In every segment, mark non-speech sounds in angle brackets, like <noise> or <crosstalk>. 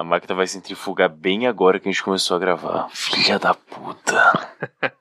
A máquina vai centrifugar bem agora que a gente começou a gravar. Filha da puta. <laughs>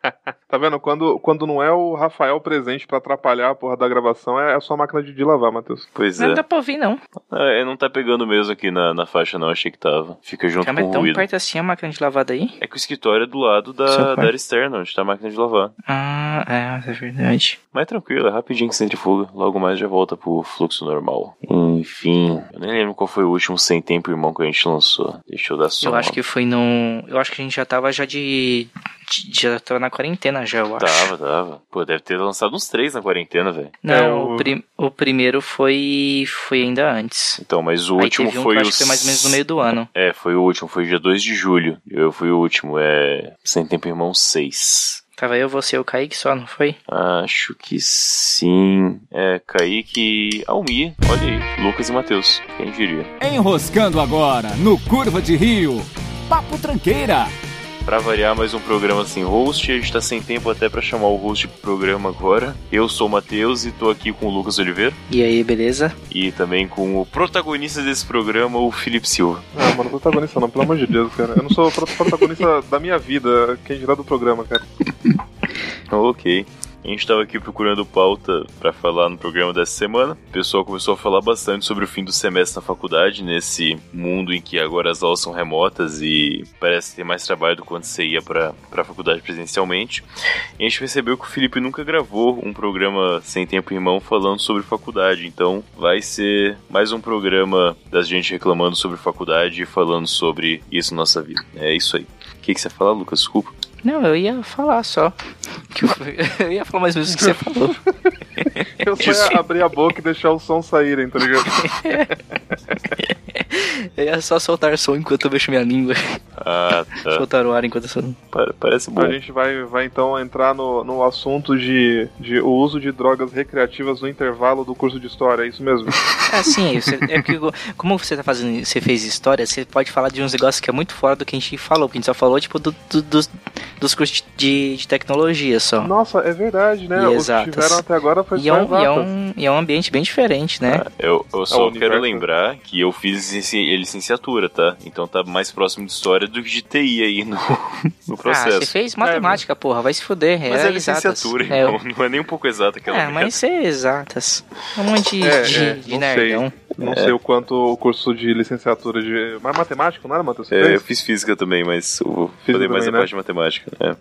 Tá vendo? Quando, quando não é o Rafael presente pra atrapalhar a porra da gravação, é a sua máquina de, de lavar, Matheus. Pois Não é. dá pra ouvir, não. É, não tá pegando mesmo aqui na, na faixa, não. Achei que tava. Fica junto Calma, com é o tão ruído. perto assim a máquina de lavada aí? É que o escritório é do lado da, da área externa, onde tá a máquina de lavar. Ah, é, é verdade. Mas tranquilo, é rapidinho que centrifuga. Logo mais já volta pro fluxo normal. Enfim, eu nem lembro qual foi o último sem tempo, irmão, que a gente lançou. Deixa eu dar só Eu acho que foi no. Eu acho que a gente já tava já de. Já tava na quarentena já, eu acho. Tava, tava. Pô, deve ter lançado uns três na quarentena, velho. Não, É, o- o... prim- o primeiro foi. foi ainda antes. Então, mas o Aí último teve um foi o. acho que foi mais ou menos no meio do ano. É, foi o último, foi dia 2 de julho. Eu fui o último, é. Sem tempo, irmão 6. Tava eu, você e o Kaique só, não foi? Acho que sim. É, Kaique e Almir. Olha aí, Lucas e Matheus. Quem diria? Enroscando agora no Curva de Rio. Papo Tranqueira. Pra variar mais um programa sem host, a gente tá sem tempo até pra chamar o host pro programa agora. Eu sou o Matheus e tô aqui com o Lucas Oliveira E aí, beleza? e também com o protagonista desse programa, o Felipe Silva. Ah, mano, protagonista não, pelo amor de Deus, cara. Eu não sou protagonista da minha vida, quem dirá do programa, cara. <laughs> Ok. A gente tava aqui procurando pauta pra falar no programa dessa semana. O pessoal começou a falar bastante sobre o fim do semestre na faculdade, nesse mundo em que agora as aulas são remotas e parece ter mais trabalho do que quando você ia pra, pra faculdade presencialmente. E a gente percebeu que o Felipe nunca gravou um programa sem tempo irmão falando sobre faculdade, então vai ser mais um programa da gente reclamando sobre faculdade e falando sobre isso na nossa vida. É isso aí. O que, que você fala, Lucas? Desculpa. Não, eu ia falar só. <laughs> Eu ia falar mais ou menos o que você falou. Eu só ia abrir a boca e deixar o som saírem, tá ligado? <laughs> Eu ia só soltar som enquanto eu mexo minha língua. Ah, tá. Soltar o ar enquanto eu sou. Pa- Parece bom. A gente vai, vai então entrar no, no assunto de, de o uso de drogas recreativas no intervalo do curso de história, é isso mesmo? <laughs> É, sim, você, é porque como você tá fazendo, você fez história, você pode falar de uns negócios que é muito fora do que a gente falou, porque a gente só falou, tipo, do, do- dos, dos cursos de, de tecnologia só. Nossa, é verdade, né? E Os que exatas. tiveram até agora foi E só é, um, e, é um, e é um ambiente bem diferente, né? Eu, eu É só universo. quero lembrar que eu fiz licenci- licenciatura, tá? Então tá mais próximo de história do que de TI aí no, <laughs> no Ah, processo. você fez matemática, porra, vai se fuder. mas é é licenciatura. É, então <laughs> não é nem um pouco exata aquela é, merda. mas é exatas. Um monte de, É, de, é, de nerdão. Não É. sei o quanto o curso de licenciatura de. Mas matemática, não era, É, eu fiz física também, mas eu falei mais a né? parte de matemática. É.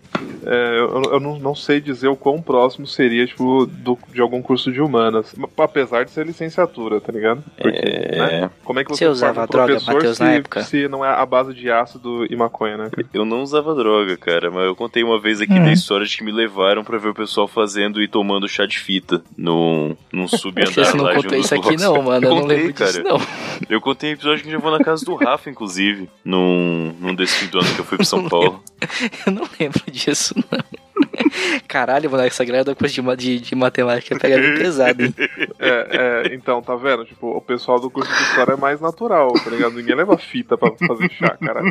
É, eu eu não, não sei dizer o quão próximo seria, tipo, do, de algum curso de humanas. Apesar de ser licenciatura, tá ligado? Porque, É. né? Como é que você, Você usava um droga, professor Matheus, se, na época? se não é a base de ácido e maconha, né? cara? Eu não usava droga, cara, mas eu contei uma vez aqui Hum. da história de que me levaram pra ver o pessoal fazendo e tomando chá de fita num, num <laughs> subandar não lá de um isso aqui não, mano. Eu, não contei, lembro disso não. <laughs> Eu contei episódio que gravou na casa do Rafa, inclusive, num, num desse do ano que eu fui pra São Paulo. <laughs> Eu não lembro disso, não. <laughs> Caralho, mano, essa galera da curso de, de, de matemática pega bem pesado, hein? É, é, então, tá vendo? Tipo, o pessoal do curso de história é mais natural, tá ligado? Ninguém leva fita pra fazer chá, cara.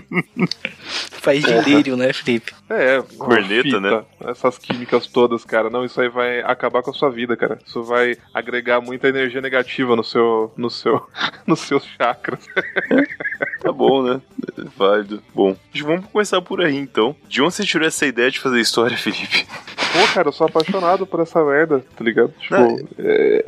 Faz delírio, né, Felipe? É, Corneta, né? Essas químicas todas, cara. Não, isso aí vai acabar com a sua vida, cara. Isso vai agregar muita energia negativa no seu, no seu, <laughs> nos seus chakras. <laughs> Tá bom, né? Válido. Bom, vamos começar por aí então. De onde você tirou essa ideia de fazer história, <laughs> Felipe? Pô, cara, eu sou apaixonado por essa merda, tá ligado? Tipo, Não, é...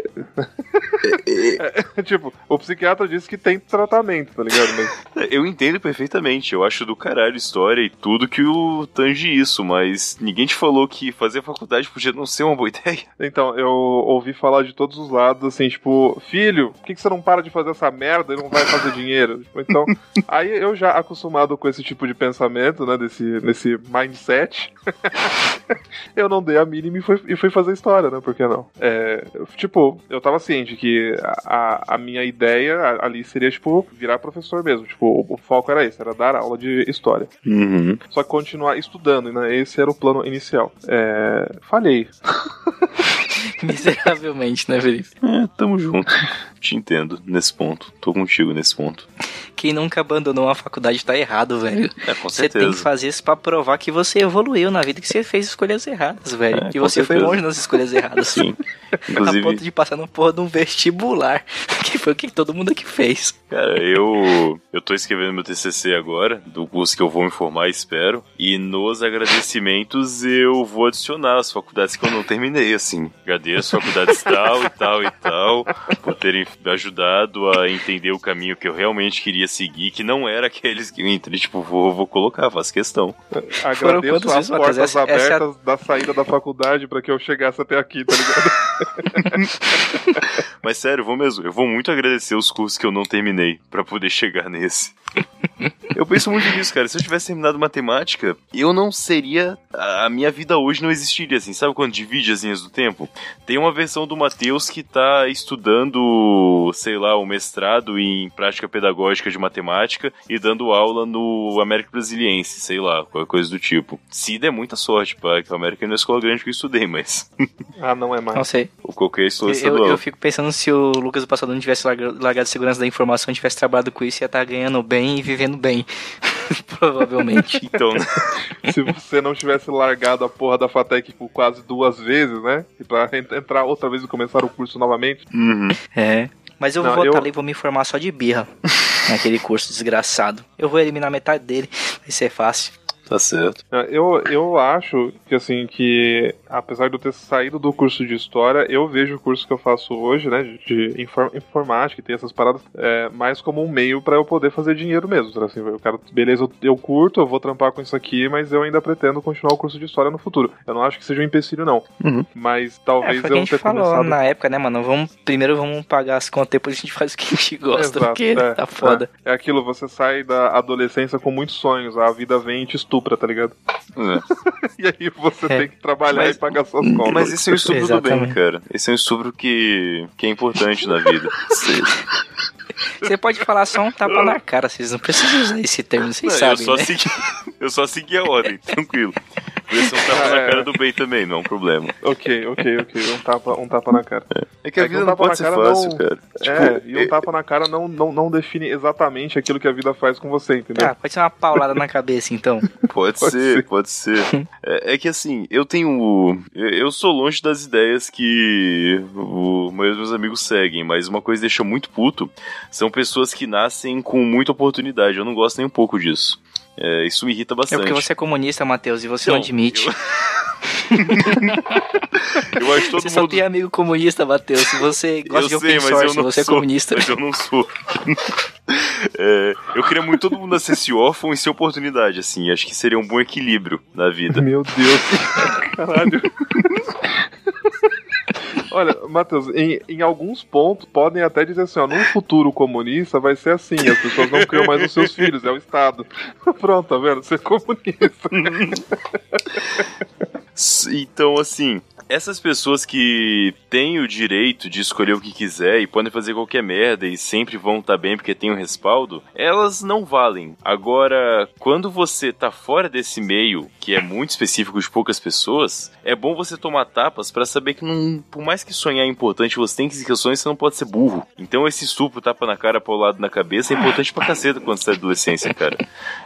É, tipo, o psiquiatra disse que tem tratamento, tá ligado? Mas Eu entendo perfeitamente, eu acho do caralho história e tudo que o tange isso, mas ninguém te falou que fazer faculdade podia não ser uma boa <laughs> ideia. Então, eu ouvi falar de todos os lados, assim, tipo, filho, por que, que você não para de fazer essa merda e não vai fazer dinheiro? Tipo, então, <laughs> aí eu já acostumado com esse tipo de pensamento, né, desse, nesse mindset, <laughs> eu não dei a mínima e fui, e fui fazer história, né, por que não? É, tipo, eu tava ciente que a, a minha ideia ali seria, tipo, virar professor mesmo, tipo, o, o foco era esse, era dar aula de história. Uhum. Só que continuar estudando, né, esse era o plano inicial. É, falhei. <laughs> Miseravelmente, né, Felipe? É, tamo junto. Te entendo nesse ponto. Tô contigo nesse ponto. Quem nunca abandonou uma faculdade tá errado, velho. É, com Você certeza. tem que fazer isso pra provar que você evoluiu na vida, que você fez escolhas erradas, velho. É, que você foi certeza. longe nas escolhas erradas. <laughs> Sim. A Inclusive, ponto de passar no porra de um vestibular. <laughs> Que foi o que todo mundo aqui fez. Cara, eu eu tô escrevendo meu TCC agora, do curso que eu vou me formar, espero. E nos agradecimentos eu vou adicionar as faculdades que eu não terminei, assim. Agradeço faculdades tal e tal e tal por terem ajudado a entender o caminho que eu realmente queria seguir, que não era aqueles que eu entrei, tipo, vou, vou colocar, faço questão. Foram Agradeço as vezes, portas Essa- essa é abertas da saída da faculdade pra que eu chegasse até aqui, tá ligado? <laughs> Mas sério, eu vou mesmo. Eu vou muito agradecer os cursos que eu não terminei pra poder chegar nesse. Eu penso muito nisso, cara. Se eu tivesse terminado matemática, eu não seria. A a minha vida hoje não existiria assim. Sabe quando divide as linhas do tempo? Tem uma versão do Matheus que tá estudando, sei lá, o mestrado em prática pedagógica de matemática e dando aula no América Brasiliense, sei lá, qualquer coisa do tipo. Se der muita sorte, pá, que o América não é escola grande que eu estudei, mas. <laughs> Ah, não é mais. Não sei. Ou qualquer escola Eu, estadual. eu fico pensando se o Lucas do passado não tivesse larga- largado a segurança da informação, tivesse trabalhado com isso, ia estar ganhando bem e vivendo bem. <laughs> <laughs> Provavelmente. Então, né? <laughs> Se você não tivesse largado a porra da FATEC por quase duas vezes, né? E pra en- entrar outra vez e começar o curso novamente. Uhum. É. Mas eu Não, vou voltar eu- ali e vou me informar só de birra. <laughs> naquele curso desgraçado. Eu vou eliminar metade dele. Vai ser fácil. Tá certo. Ah, Eu, eu acho que assim que apesar de eu ter saído do curso de história, eu vejo o curso que eu faço hoje, né, de- de infor- informática e tem essas paradas, é, mais como um meio pra eu poder fazer dinheiro mesmo. sabe? Assim, eu quero, beleza, eu, eu curto, eu vou trampar com isso aqui, mas eu ainda pretendo continuar o curso de história no futuro. Eu não acho que seja um empecilho não, Uhum. mas É, talvez foi o que a eu gente falou começado na época, né, mano? Vamos, primeiro vamos pagar as contas, depois a gente faz o que a gente gosta, Exato, porque é, tá foda. É, é aquilo, você sai da adolescência com muitos sonhos, a vida vem e te estupra, tá ligado? É. <laughs> E aí você É. tem que trabalhar Mas- e pagar suas contas. Mas esse é um estupro do bem, Exatamente. cara. Esse é um estupro que, que é importante na vida. <laughs> Você pode falar só um tapa na cara, vocês não precisam usar esse termo, vocês Não, sabem, eu, só né? segui, <laughs> eu só segui a ordem, tranquilo. Podia ser um tapa Ah, na é. cara do bem também, não é um problema. Ok, ok, ok. Um tapa, um tapa na cara. É que a É que vida um não pode na ser cara fácil, não- cara. Tipo, é, e um é- tapa na cara não, não, não define exatamente aquilo que a vida faz com você, entendeu? Ah, pode ser uma paulada na cabeça, então. <laughs> Pode, Pode ser, ser. pode ser. É, é que assim, eu tenho. Eu sou longe das ideias que o, maioria dos meus amigos seguem, mas uma coisa que deixa muito puto são pessoas que nascem com muita oportunidade. Eu não gosto nem um pouco disso. É, isso me irrita É bastante. porque você é comunista, Matheus, e você Não, não admite. Eu, <laughs> eu acho que todo Você só mundo. tem amigo comunista, Matheus. Se você gosta de eu open sei, mas source, eu não você sou, é comunista. Mas eu não sou. <laughs> É, eu queria muito todo mundo nascesse órfão e sem oportunidade, assim. Acho que seria um bom equilíbrio na vida. Meu Deus. <laughs> Caralho. Olha, Matheus, em, em alguns pontos podem até dizer assim, ó, num futuro comunista vai ser assim, as pessoas não criam mais os seus filhos, é o Estado. <laughs> Pronto, tá vendo? Ser comunista. <laughs> S- Então, assim, essas pessoas que têm o direito de escolher o que quiser e podem fazer qualquer merda e sempre vão estar bem porque tem um respaldo, elas não valem. Agora, quando você tá fora desse meio, que é muito específico de poucas pessoas, é bom você tomar tapas pra saber que não, por mais que sonhar é importante, você tem que seguir sonhos, você não pode ser burro. Então esse estupro, tapa na cara, paulado na cabeça é importante pra caceta quando você é adolescência, cara.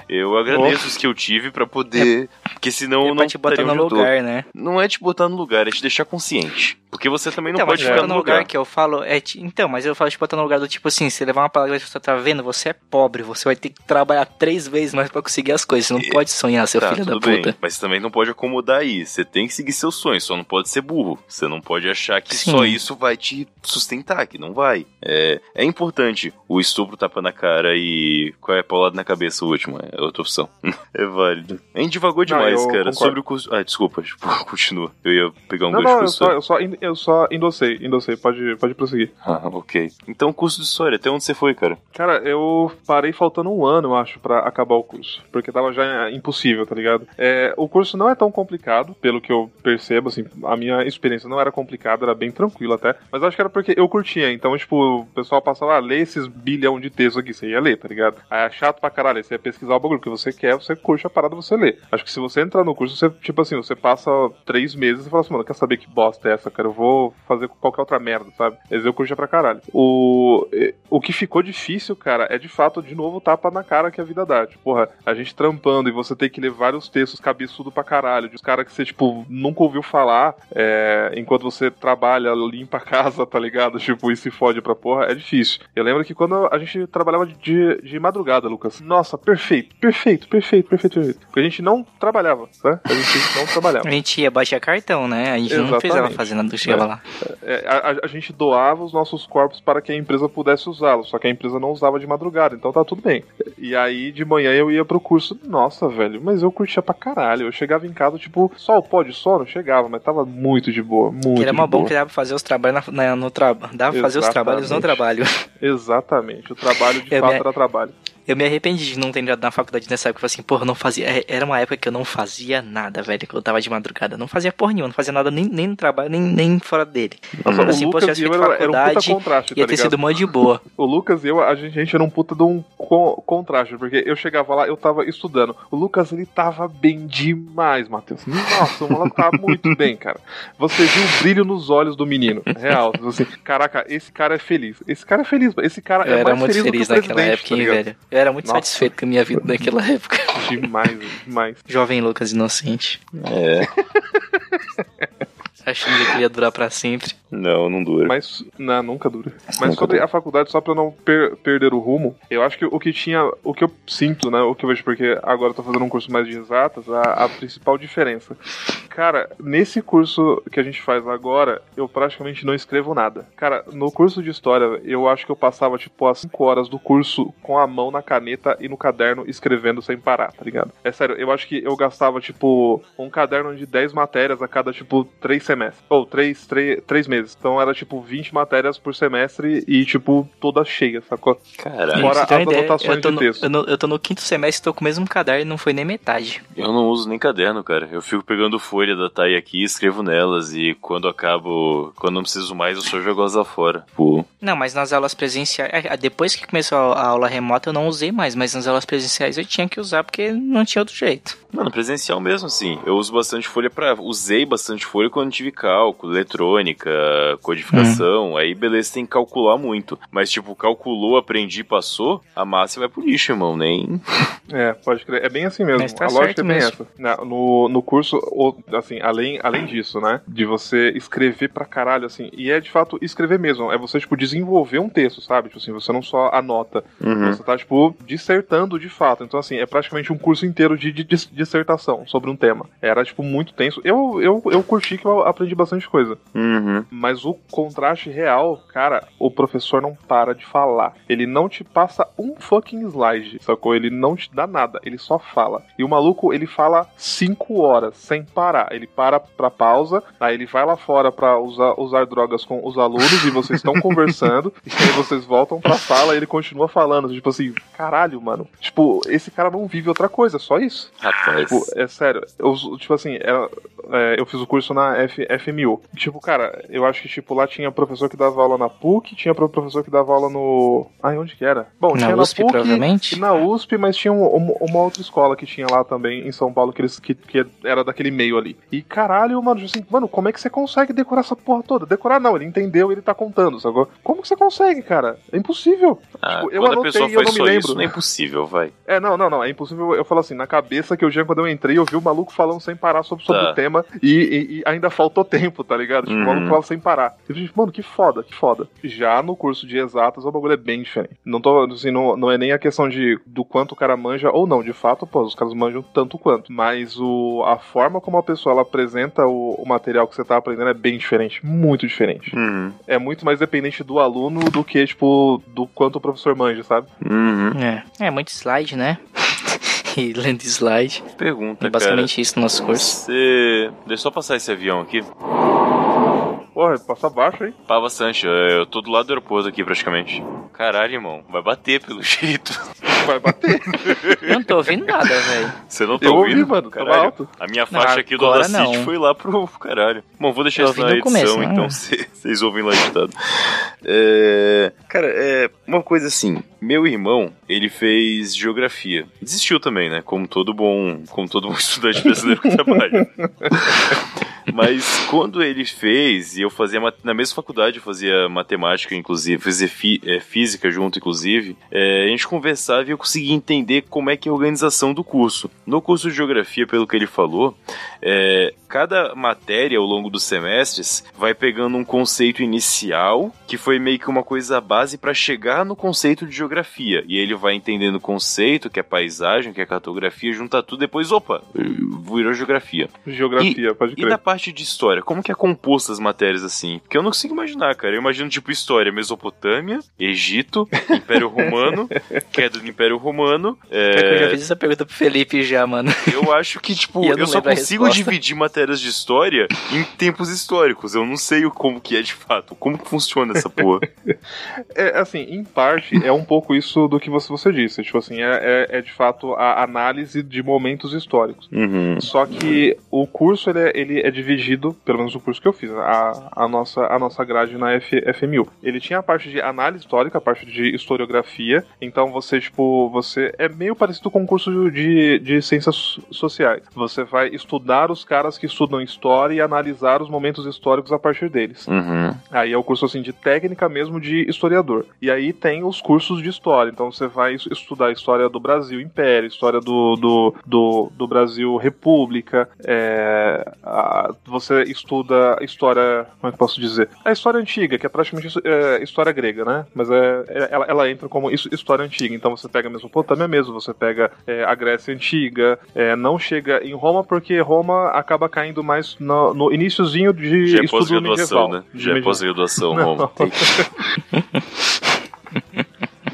Eu agradeço os que eu tive pra poder, porque senão É não te botar no lugar, né? Não é te botar no lugar, é deixar consciente. Porque você também não então, pode ficar no lugar. lugar que eu falo é. Então, mas eu falo te botar no lugar do tipo assim: se levar uma palavra que você tá vendo, você é pobre, você vai ter que trabalhar três vezes mais pra conseguir as coisas. Você não pode sonhar, seu Tá, filho da tudo bem, puta. mas você também não pode acomodar aí. Você tem que seguir seus sonhos, só não pode ser burro. Você não pode achar que Sim. só isso vai te sustentar, que não vai. É, é importante o estupro tapa na cara e qual é a paulada na cabeça o último, é outra opção. <laughs> é válido. A gente divagou Não, demais, eu cara, concordo. sobre o curso... Ah, desculpa, tipo, <laughs> continua. Eu ia pegar um Não, gancho não, eu só, eu só, eu só endossei, endossei, pode, pode prosseguir. <laughs> Ah, ok. Então, curso de história, até onde você foi, cara? Cara, eu parei faltando um ano, eu acho, pra acabar o curso. Porque tava já impossível, tá ligado? É, o curso não é tão complicado, pelo que eu percebo, assim, a minha experiência não era complicada, era bem tranquilo até. Mas eu acho que era porque eu curtia. Então, tipo, o pessoal passava, ah, lê esses bilhão de textos aqui, você ia ler, tá ligado? Aí é chato pra caralho, você ia pesquisar o bagulho, porque você quer, você curte a parada, você lê. Acho que se você entrar no curso, você, tipo assim, você passa três meses e fala assim, mano, quer saber que bosta é essa? Eu quero vou fazer qualquer outra merda, sabe? Mas eu curtia pra caralho. O, o que ficou difícil, cara, é de fato, de novo, tapa na cara que a vida dá. Tipo, porra, a gente trampando e você tem que ler vários textos cabeçudo pra caralho, de os caras que você, tipo, nunca ouviu falar, é, enquanto você trabalha, limpa a casa, tá ligado? Tipo, e se fode pra porra, é difícil. Eu lembro que quando a gente trabalhava de, de madrugada, Lucas, nossa, perfeito, perfeito, perfeito, perfeito, perfeito. Porque a gente não trabalhava, né? A gente não trabalhava. A gente ia baixar cartão, né? A gente Exatamente. não precisava fazer nada do chegava É. lá. É, a, a- a gente doava os nossos corpos para que a empresa pudesse usá-los, só que a empresa não usava de madrugada, então tá tudo bem. E aí de manhã eu ia pro curso, nossa, velho, mas eu curtia pra caralho. Eu chegava em casa, tipo, só o pó de sono chegava, mas tava muito de boa, muito Que era mó bom boa. que dava pra fazer os trabalhos na, na- no trabalho. Dava pra fazer os trabalhos no Exatamente. trabalho. Exatamente, o trabalho de Eu fato me- era trabalho. Eu me arrependi de não ter entrado na faculdade nessa época. Eu falei assim, porra, não fazia. é, Era uma época que eu não fazia nada, velho. Que eu tava de madrugada. Não fazia porra nenhuma, não fazia nada nem, nem no trabalho, nem, nem fora dele. Nossa, Então, assim, o Lucas e eu era, era um puta contraste, Ia tá ter sido mó de boa. <laughs> O Lucas e eu, a gente, a gente era um puta de um co- contraste, porque eu chegava lá, eu tava estudando. O Lucas, ele tava bem demais, Matheus. Nossa, o moleque tava muito <laughs> bem, cara. Você viu o brilho nos olhos do menino. Real. Assim, caraca, esse cara é feliz. Esse cara é feliz, esse cara Eu é era mais muito feliz, feliz do que o naquela presidente, época, tá velho. Eu era muito Nossa. satisfeito com a minha vida naquela <laughs> época. Demais, demais. Jovem Lucas inocente. É. <laughs> Achando que ia durar pra sempre. Não, não dura. Mas, não, nunca dura. Mas Nunca sobre dura. a faculdade, só pra não per- perder o rumo, eu acho que o que tinha, o que eu sinto, né, o que eu vejo, porque agora eu tô fazendo um curso mais de exatas, a, a principal diferença. Cara, nesse curso que a gente faz agora, eu praticamente não escrevo nada. Cara, no curso de história, eu acho que eu passava, tipo, as 5 horas do curso com a mão na caneta e no caderno escrevendo sem parar, tá ligado? É sério, eu acho que eu gastava, tipo, um caderno de 10 matérias a cada, tipo, 3 semestres. Ou 3, 3, 3 meses. Então era, tipo, 20 matérias por semestre e, tipo, toda cheia, sacou? Caralho, Fora as ideia, anotações eu tô, de no, texto. eu, no- eu tô no quinto semestre, tô com o mesmo caderno e não foi nem metade. eu não uso nem caderno, cara. Eu fico pegando folha da Thay aqui, escrevo nelas e quando acabo, quando não preciso mais, eu só jogo elas lá fora. Pô, Não, mas nas aulas presenciais, é, depois que começou a aula remota eu não usei mais, mas nas aulas presenciais eu tinha que usar porque não tinha outro jeito. Mano, presencial mesmo, assim. Eu uso bastante folha pra. Usei bastante folha quando tive cálculo, eletrônica, codificação. Aí, beleza, tem que calcular muito. Mas, tipo, calculou, aprendi, passou, a massa vai pro lixo, irmão. Nem. <laughs> É, pode crer. É bem assim mesmo. Tá a lógica é bem mesmo. essa. No, no curso, assim, além, além disso, né? De você escrever pra caralho, assim. E é de fato escrever mesmo. É você, tipo, desenvolver um texto, sabe? Tipo assim, você não só anota. Uhum. Você tá, tipo, dissertando de fato. Então, assim, é praticamente um curso inteiro de, de dis- dissertação sobre um tema. Era, tipo, muito tenso. Eu, eu, eu curti que eu aprendi bastante coisa. Uhum. Mas o contraste real, cara, o professor não para de falar. Ele não te passa um fucking slide, sacou? Ele não te dá nada, ele só fala. E o maluco, ele fala cinco horas sem parar. Ele para pra pausa, aí ele vai lá fora pra usar, usar drogas com os alunos e vocês estão <laughs> conversando, e aí vocês voltam pra sala e ele continua falando. Tipo assim, caralho, mano. Tipo, esse cara não vive outra coisa, só isso. Rapaz. Tipo, é sério, eu, tipo assim, é- é, eu fiz o curso na F- FMU. Tipo, cara, eu acho que tipo, lá tinha professor que dava aula na PUC, tinha pro- professor que dava aula no. Ai, onde que era? Bom, Na tinha USP, na PUC provavelmente? na USP, mas tinha um- um- uma outra escola que tinha lá também em São Paulo que, eles, que, que era daquele meio ali. E caralho, mano, assim, mano, como é que você consegue decorar essa porra toda? Decorar não, ele entendeu, ele tá contando, sacou? Como que você consegue, cara? É impossível. Ah, tipo, eu anotei pessoa e eu não me lembro. isso, não é impossível, vai. É, não, não, não. É impossível. Eu falo assim, na cabeça que eu já, quando eu entrei, eu vi o maluco falando sem parar sobre, sobre Tá. o tema e, e- e ainda faltou tempo, tá ligado? Tipo, Uhum. maluco falava sem parar. Eu falei, mano, que foda, que foda. Já no curso de exatas, o bagulho é bem diferente. Não tô, assim, não, não é nem a questão de do quanto o cara manja ou não. De fato, pô, os caras manjam tanto quanto. Mas o, a forma como a pessoa ela apresenta o, o material que você tá aprendendo é bem diferente. Muito diferente. Uhum. É muito mais dependente do aluno do que, tipo, do quanto o professor manja, sabe? Uhum. É, é muito slide, né? E lendo slide. Pergunta, É basicamente isso no nosso cara. curso. Você. Deixa eu só passar esse avião aqui. Porra, passa baixo aí. Pá, bastante. Eu tô do lado do aeroporto aqui, praticamente. Caralho, irmão. Vai bater pelo <laughs> jeito. Vai bater. Eu não tô ouvindo nada, velho. Você não tá Eu ouvi, ouvindo? mano, tava caralho. alto. A minha faixa Não, aqui do Audacity foi lá pro caralho. Bom, vou deixar Eu isso na ouvi edição, começo, né? então <laughs> cê- vocês ouvem lá editado. É, Cara, é uma coisa assim. Meu irmão, ele fez geografia. Desistiu também, né? Como todo bom, como todo bom <laughs> estudante brasileiro que trabalha. Mas quando ele fez, e eu fazia na mesma faculdade, eu fazia matemática, inclusive, fazia fi, é, física junto, inclusive, é, a gente conversava e eu conseguia entender como é que é a organização do curso. No curso de geografia, pelo que ele falou, é, cada matéria ao longo dos semestres vai pegando um conceito inicial, que foi meio que uma coisa base para chegar no conceito de geografia. E ele vai entendendo o conceito, que é paisagem, que é cartografia, junta tudo, depois, opa, virou geografia. Geografia, e, pode crer. E na parte de história, como que é composta as matérias assim? Porque eu não consigo imaginar, cara. Eu imagino, tipo, história, Mesopotâmia, Egito, <laughs> Império Romano, queda do Império Romano. É... Eu já fiz essa pergunta pro Felipe já, mano. Eu acho que, tipo, <laughs> eu, eu só consigo dividir matérias de história em tempos históricos. Eu não sei como que é de fato. Como que funciona essa porra? <laughs> é, assim, em parte, é um pouco isso do que você, você disse. Tipo assim, é, é, é de fato a análise de momentos históricos. Uhum. Só que o curso, ele é, ele é dividido, pelo menos o curso que eu fiz, a, a, nossa, a nossa grade na F, FMU. Ele tinha a parte de análise histórica, a parte de historiografia. Então você, tipo, você é meio parecido com o curso de, de ciências sociais. Você vai estudar os caras que estudam história e analisar os momentos históricos a partir deles. Uhum. Aí é o curso assim de técnica mesmo de historiador. E aí tem os cursos de história. Então você vai estudar a história do Brasil Império, história do, do, do, do Brasil República. É, a, você estuda história. Como é que posso dizer? A história antiga, que é praticamente é, história grega, né? Mas é, é, ela, ela entra como história antiga. Então você pega a Mesopotâmia mesmo, você pega é, a Grécia Antiga. É, não chega em Roma porque Roma acaba caindo caindo mais no, no iníciozinho de Já é estudo medieval. Né? Já é pós-graduação. <laughs>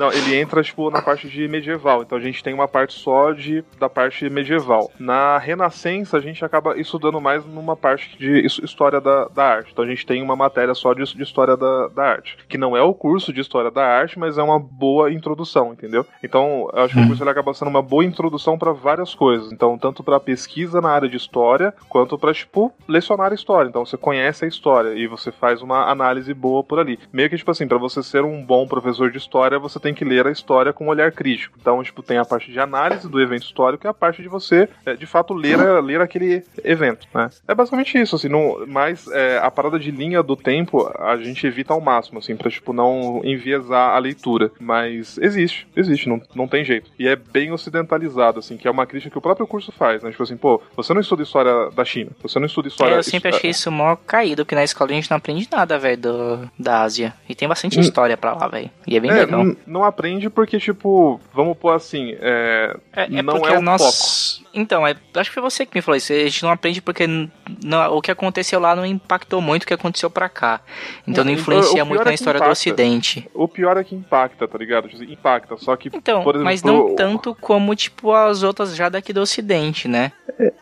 Não, ele entra, tipo, na parte de medieval. Então a gente tem uma parte só de, da parte medieval. Na Renascença, a gente acaba estudando mais numa parte de história da, da arte. Então a gente tem uma matéria só de, de história da, da arte. Que não é o curso de história da arte, mas é uma boa introdução, entendeu? Então, eu acho que o curso ele acaba sendo uma boa introdução para várias coisas. Então, tanto para pesquisa na área de história, quanto para, tipo, lecionar a história. Então, você conhece a história e você faz uma análise boa por ali. Meio que, tipo assim, para você ser um bom professor de história, você tem tem que ler a história com um olhar crítico. Então, tipo, tem a parte de análise do evento histórico e a parte de você, é, de fato, ler, ler aquele evento, né? É basicamente isso, assim, não, mas é, a parada de linha do tempo a gente evita ao máximo, assim, pra, tipo, não enviesar a leitura. Mas existe, existe, não, não tem jeito. E é bem ocidentalizado, assim, que é uma crítica que o próprio curso faz, né? Tipo assim, pô, você não estuda história da China, você não estuda história... É, eu sempre achei isso mó caído, porque na escola a gente não aprende nada, velho, da Ásia. E tem bastante hum. história pra lá, velho. E é bem é, legal. Não, não aprende porque, tipo, vamos pôr assim, é, é, é não é o nós... foco. Então, é, acho que foi você que me falou isso. A gente não aprende porque não, o que aconteceu lá não impactou muito o que aconteceu pra cá. Então não influencia muito na é história impacta. do Ocidente. O pior é que impacta, tá ligado? Tipo, impacta, só que. Então, exemplo, mas não tanto como, tipo, as outras já daqui do Ocidente, né?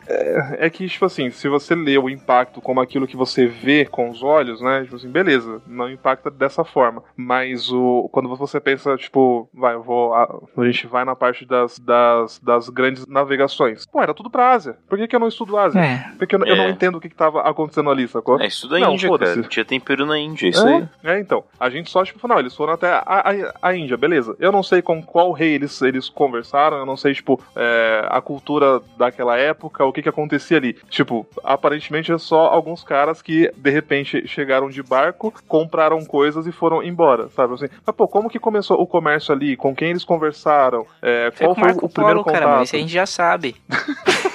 É, é, é, que, tipo assim, se você lê o impacto como aquilo que você vê com os olhos, né? Tipo assim, beleza, não impacta dessa forma. Mas o, quando você pensa, tipo, vai, eu vou. A, a gente vai na parte das, das, das grandes navegações. Pô, era tudo pra Ásia. Por que, que eu não estudo Ásia? É. Porque eu, eu não é. entendo o que, que tava acontecendo ali, sacou? É, estuda a Índia, cara. Tinha tempero na Índia, isso aí. É, então. A gente só, tipo, não, eles foram até a, a, a, Índia, beleza. Eu não sei com qual rei eles, eles conversaram, eu não sei, tipo, é, a cultura daquela época, o que que acontecia ali. Tipo, aparentemente é só alguns caras que, de repente, chegaram de barco, compraram coisas e foram embora, sabe? Assim, mas, pô, como que começou o comércio ali? Com quem eles conversaram? É, qual foi, foi o primeiro contato? Cara, isso a gente já sabe. <laughs>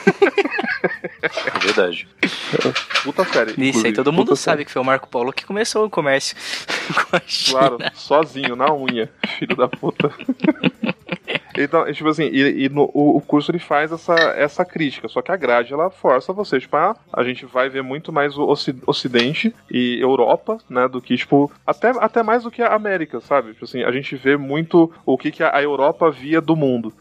É verdade. Puta série. Isso aí todo mundo sabe série. que foi o Marco Polo que começou o comércio <laughs> com a China. Claro, sozinho, na unha, filho da puta. <laughs> Então, tipo assim, e, e no, o, o, curso ele faz essa, essa crítica, só que a grade ela força você, tipo, ah, a gente vai ver muito mais o Ocidente e Europa, né, do que, tipo, até, até mais do que a América, sabe? Tipo assim, a gente vê muito o que, que a Europa via do mundo.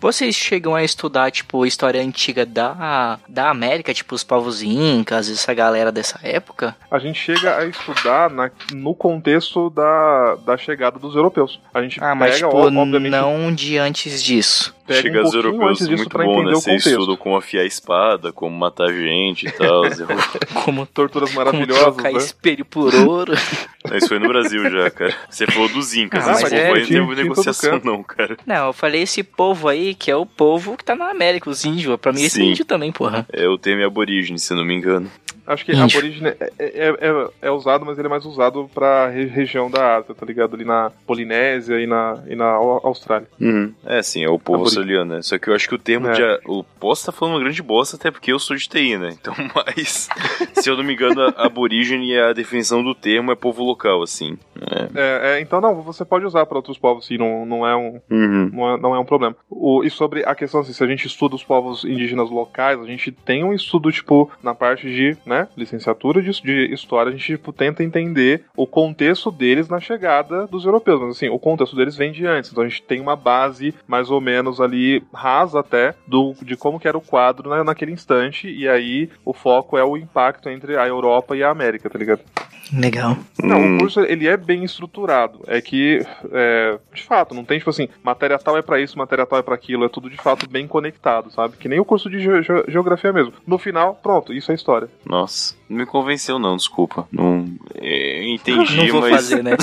Vocês chegam a estudar, tipo, história antiga da, da América, tipo, os povos incas, essa galera dessa época? A gente chega a estudar na, no contexto da, da chegada dos europeus. A gente ah, mas, pega, tipo, obviamente... não de antes disso. Pega Chega um os europeus muito bom, né? Você estuda como afiar a espada, como matar gente e tal. <laughs> como torturas maravilhosas. Como trocar né? espelho por ouro. <laughs> Isso foi no Brasil já, cara. Você falou dos Incas, ah, mas não é, foi negociação, não, cara. Não, eu falei esse povo aí, que é o povo que tá na América, os índios. Pra mim, esse índio também, porra. É o termo aborígene, se não me engano. Acho que Índio. aborígene é, é, é, é usado, mas ele é mais usado pra re- região da Ásia, tá ligado? Ali na Polinésia e na, e na Au- Austrália. Uhum. É, sim, é o povo Aborígene. australiano, né? Só que eu acho que o termo É. de. O posso tá falando uma grande bosta, até porque eu sou de TI, né? Então, <laughs> mas. se eu não me engano, a- aborígene é a definição do termo é povo local, assim. É. É, é, então, não, você pode usar pra outros povos, sim, não, não, é um, Uhum. não, é, não é um problema. O, e sobre a questão, assim, se a gente estuda os povos indígenas locais, a gente tem um estudo, tipo, na parte de, né, licenciatura de, de história, a gente, tipo, tenta entender o contexto deles na chegada dos europeus. Mas, assim, o contexto deles vem de antes. Então, a gente tem uma base, mais ou menos, ali, rasa até, do, de como que era o quadro né, naquele instante. E aí, o foco é o impacto entre a Europa e a América, tá ligado? Legal. Não, Hum. o curso ele é bem estruturado. É que, é, de fato, não tem tipo assim, matéria tal é pra isso, matéria tal é pra aquilo. É tudo de fato bem conectado, sabe? Que nem o curso de ge- ge- geografia mesmo. No final, pronto, isso é história. Nossa, não me convenceu, não, desculpa. Não. é, entendi, não vou mas. fazer, né? <laughs>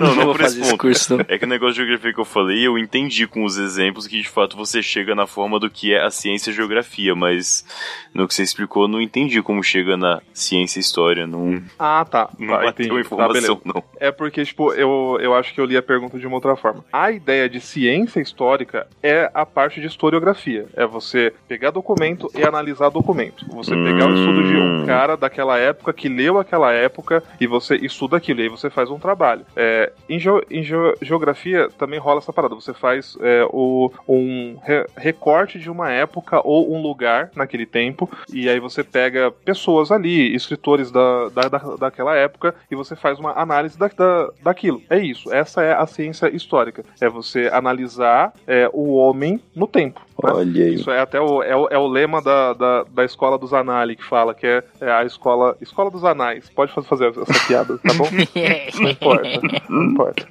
Não, não vou por fazer esse ponto. curso. não. É que o negócio de geografia que eu falei, eu entendi com os exemplos que de fato você chega na forma do que é a ciência e a geografia, mas no que você explicou, eu não entendi como chega na ciência e história. Não, Ah, tá. não tá, bateu entendi. Tá, informação, não. É porque, tipo, eu, eu acho que eu li a pergunta de uma outra forma. A ideia de ciência histórica é a parte de historiografia. É você pegar documento e analisar documento. Você pegar o estudo de um Hum. cara daquela época que leu aquela época e você estuda aquilo. E aí você faz um trabalho. É, em geo- em geo- geografia também rola essa parada. Você faz é, o, um re- recorte de uma época ou um lugar naquele tempo. E aí você pega pessoas ali, escritores da, da, da- daquela época, e você faz uma análise da, da, daquilo. É isso. Essa é a ciência histórica. É você analisar é, o homem no tempo. né? Olha aí. Isso é até o, é o, é o lema da, da, da escola dos Anali que fala, que é, é a escola escola dos anais. Pode fa- fazer essa piada, tá bom? <laughs> Não importa, não importa.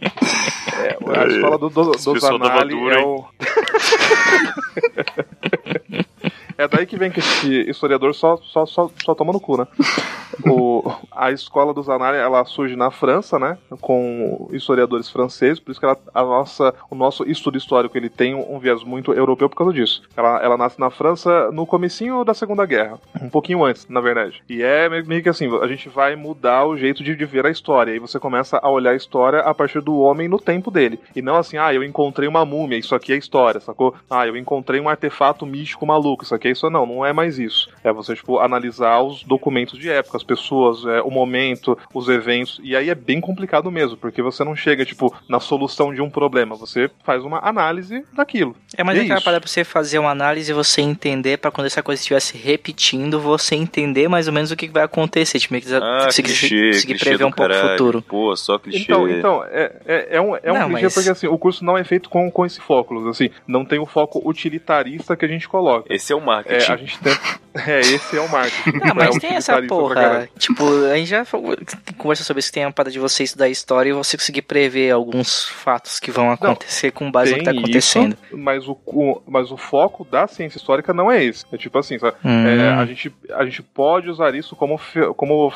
É, a escola do, do, dos duro, é o. <laughs> É daí que vem que esse historiador só, só, só, só toma no cu, né? <laughs> O, a escola dos Anali, ela surge na França, né? Com historiadores franceses, por isso que ela, a nossa, o nosso estudo histórico ele tem um, viés muito europeu por causa disso. Ela, ela nasce na França no comecinho da Segunda Guerra, um pouquinho antes, na verdade. E é meio, meio que assim, a gente vai mudar o jeito de, de ver a história, e você começa a olhar a história a partir do homem no tempo dele. E não assim, ah, eu encontrei uma múmia, isso aqui é história, sacou? Ah, eu encontrei um artefato místico maluco, isso aqui é isso. Não, não é mais isso. É você, tipo, analisar os documentos de época, as pessoas, é, o momento, os eventos. E aí é bem complicado mesmo, porque você não chega, tipo, na solução de um problema. Você faz uma análise daquilo. É mais É aquela parada pra você fazer uma análise e você entender, pra quando essa coisa estiver se repetindo, você entender mais ou menos o que vai acontecer. Tipo, meio que Ah, conseguir, clichê, conseguir clichê prever um pouco o futuro. Pô, só clichê. Então, então é, é, é um, é um Não, clichê mas- porque assim, o curso não é feito com, com esse foco, assim, não tem o foco utilitarista que a gente coloca. Esse é o É, marketing. a gente tem. <laughs> É, esse é o marketing. Ah, mas é tem essa porra. Tipo, a gente já conversa sobre isso, tem uma parada de você estudar história e você conseguir prever alguns fatos que vão acontecer com base no que tá acontecendo. Isso, mas, o, o- mas o foco da ciência histórica não é esse. É tipo assim, sabe? Hum. É, a, gente, a gente pode usar isso como, fe- como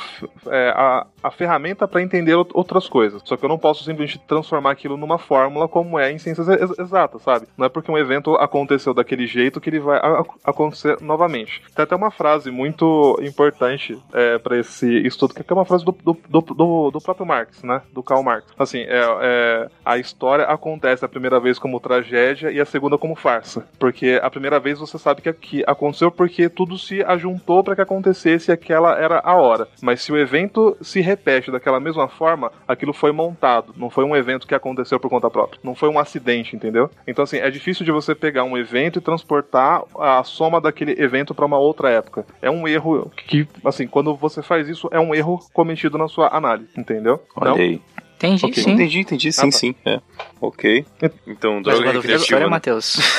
é, a, a ferramenta para entender out- outras coisas. Só que eu não posso simplesmente transformar aquilo numa fórmula como é em ciências ex- exatas, sabe? Não é porque um evento aconteceu daquele jeito que ele vai a- a- acontecer novamente. Tem até uma frase muito importante é, para esse estudo, que é uma frase do, do, do, do- próprio Marx, né? Do Karl Marx. Assim, é, é, a história acontece a primeira vez como tragédia e a segunda como farsa. Porque a primeira vez você sabe que, que aconteceu porque tudo se ajuntou para que acontecesse e aquela era a hora. Mas se o evento se repete daquela mesma forma, aquilo foi montado. Não foi um evento que aconteceu por conta própria. Não foi um acidente, entendeu? Então, assim, é difícil de você pegar um evento e transportar a soma daquele evento para uma outra época. É um erro que, assim, quando você faz isso, é um erro cometido na sua análise, entendeu? Olha aí. Entendi, Ok. sim. Entendi, entendi, sim, Ah, tá. sim. É. Ok. Então, droga história, recreativa. né? Matheus? <laughs>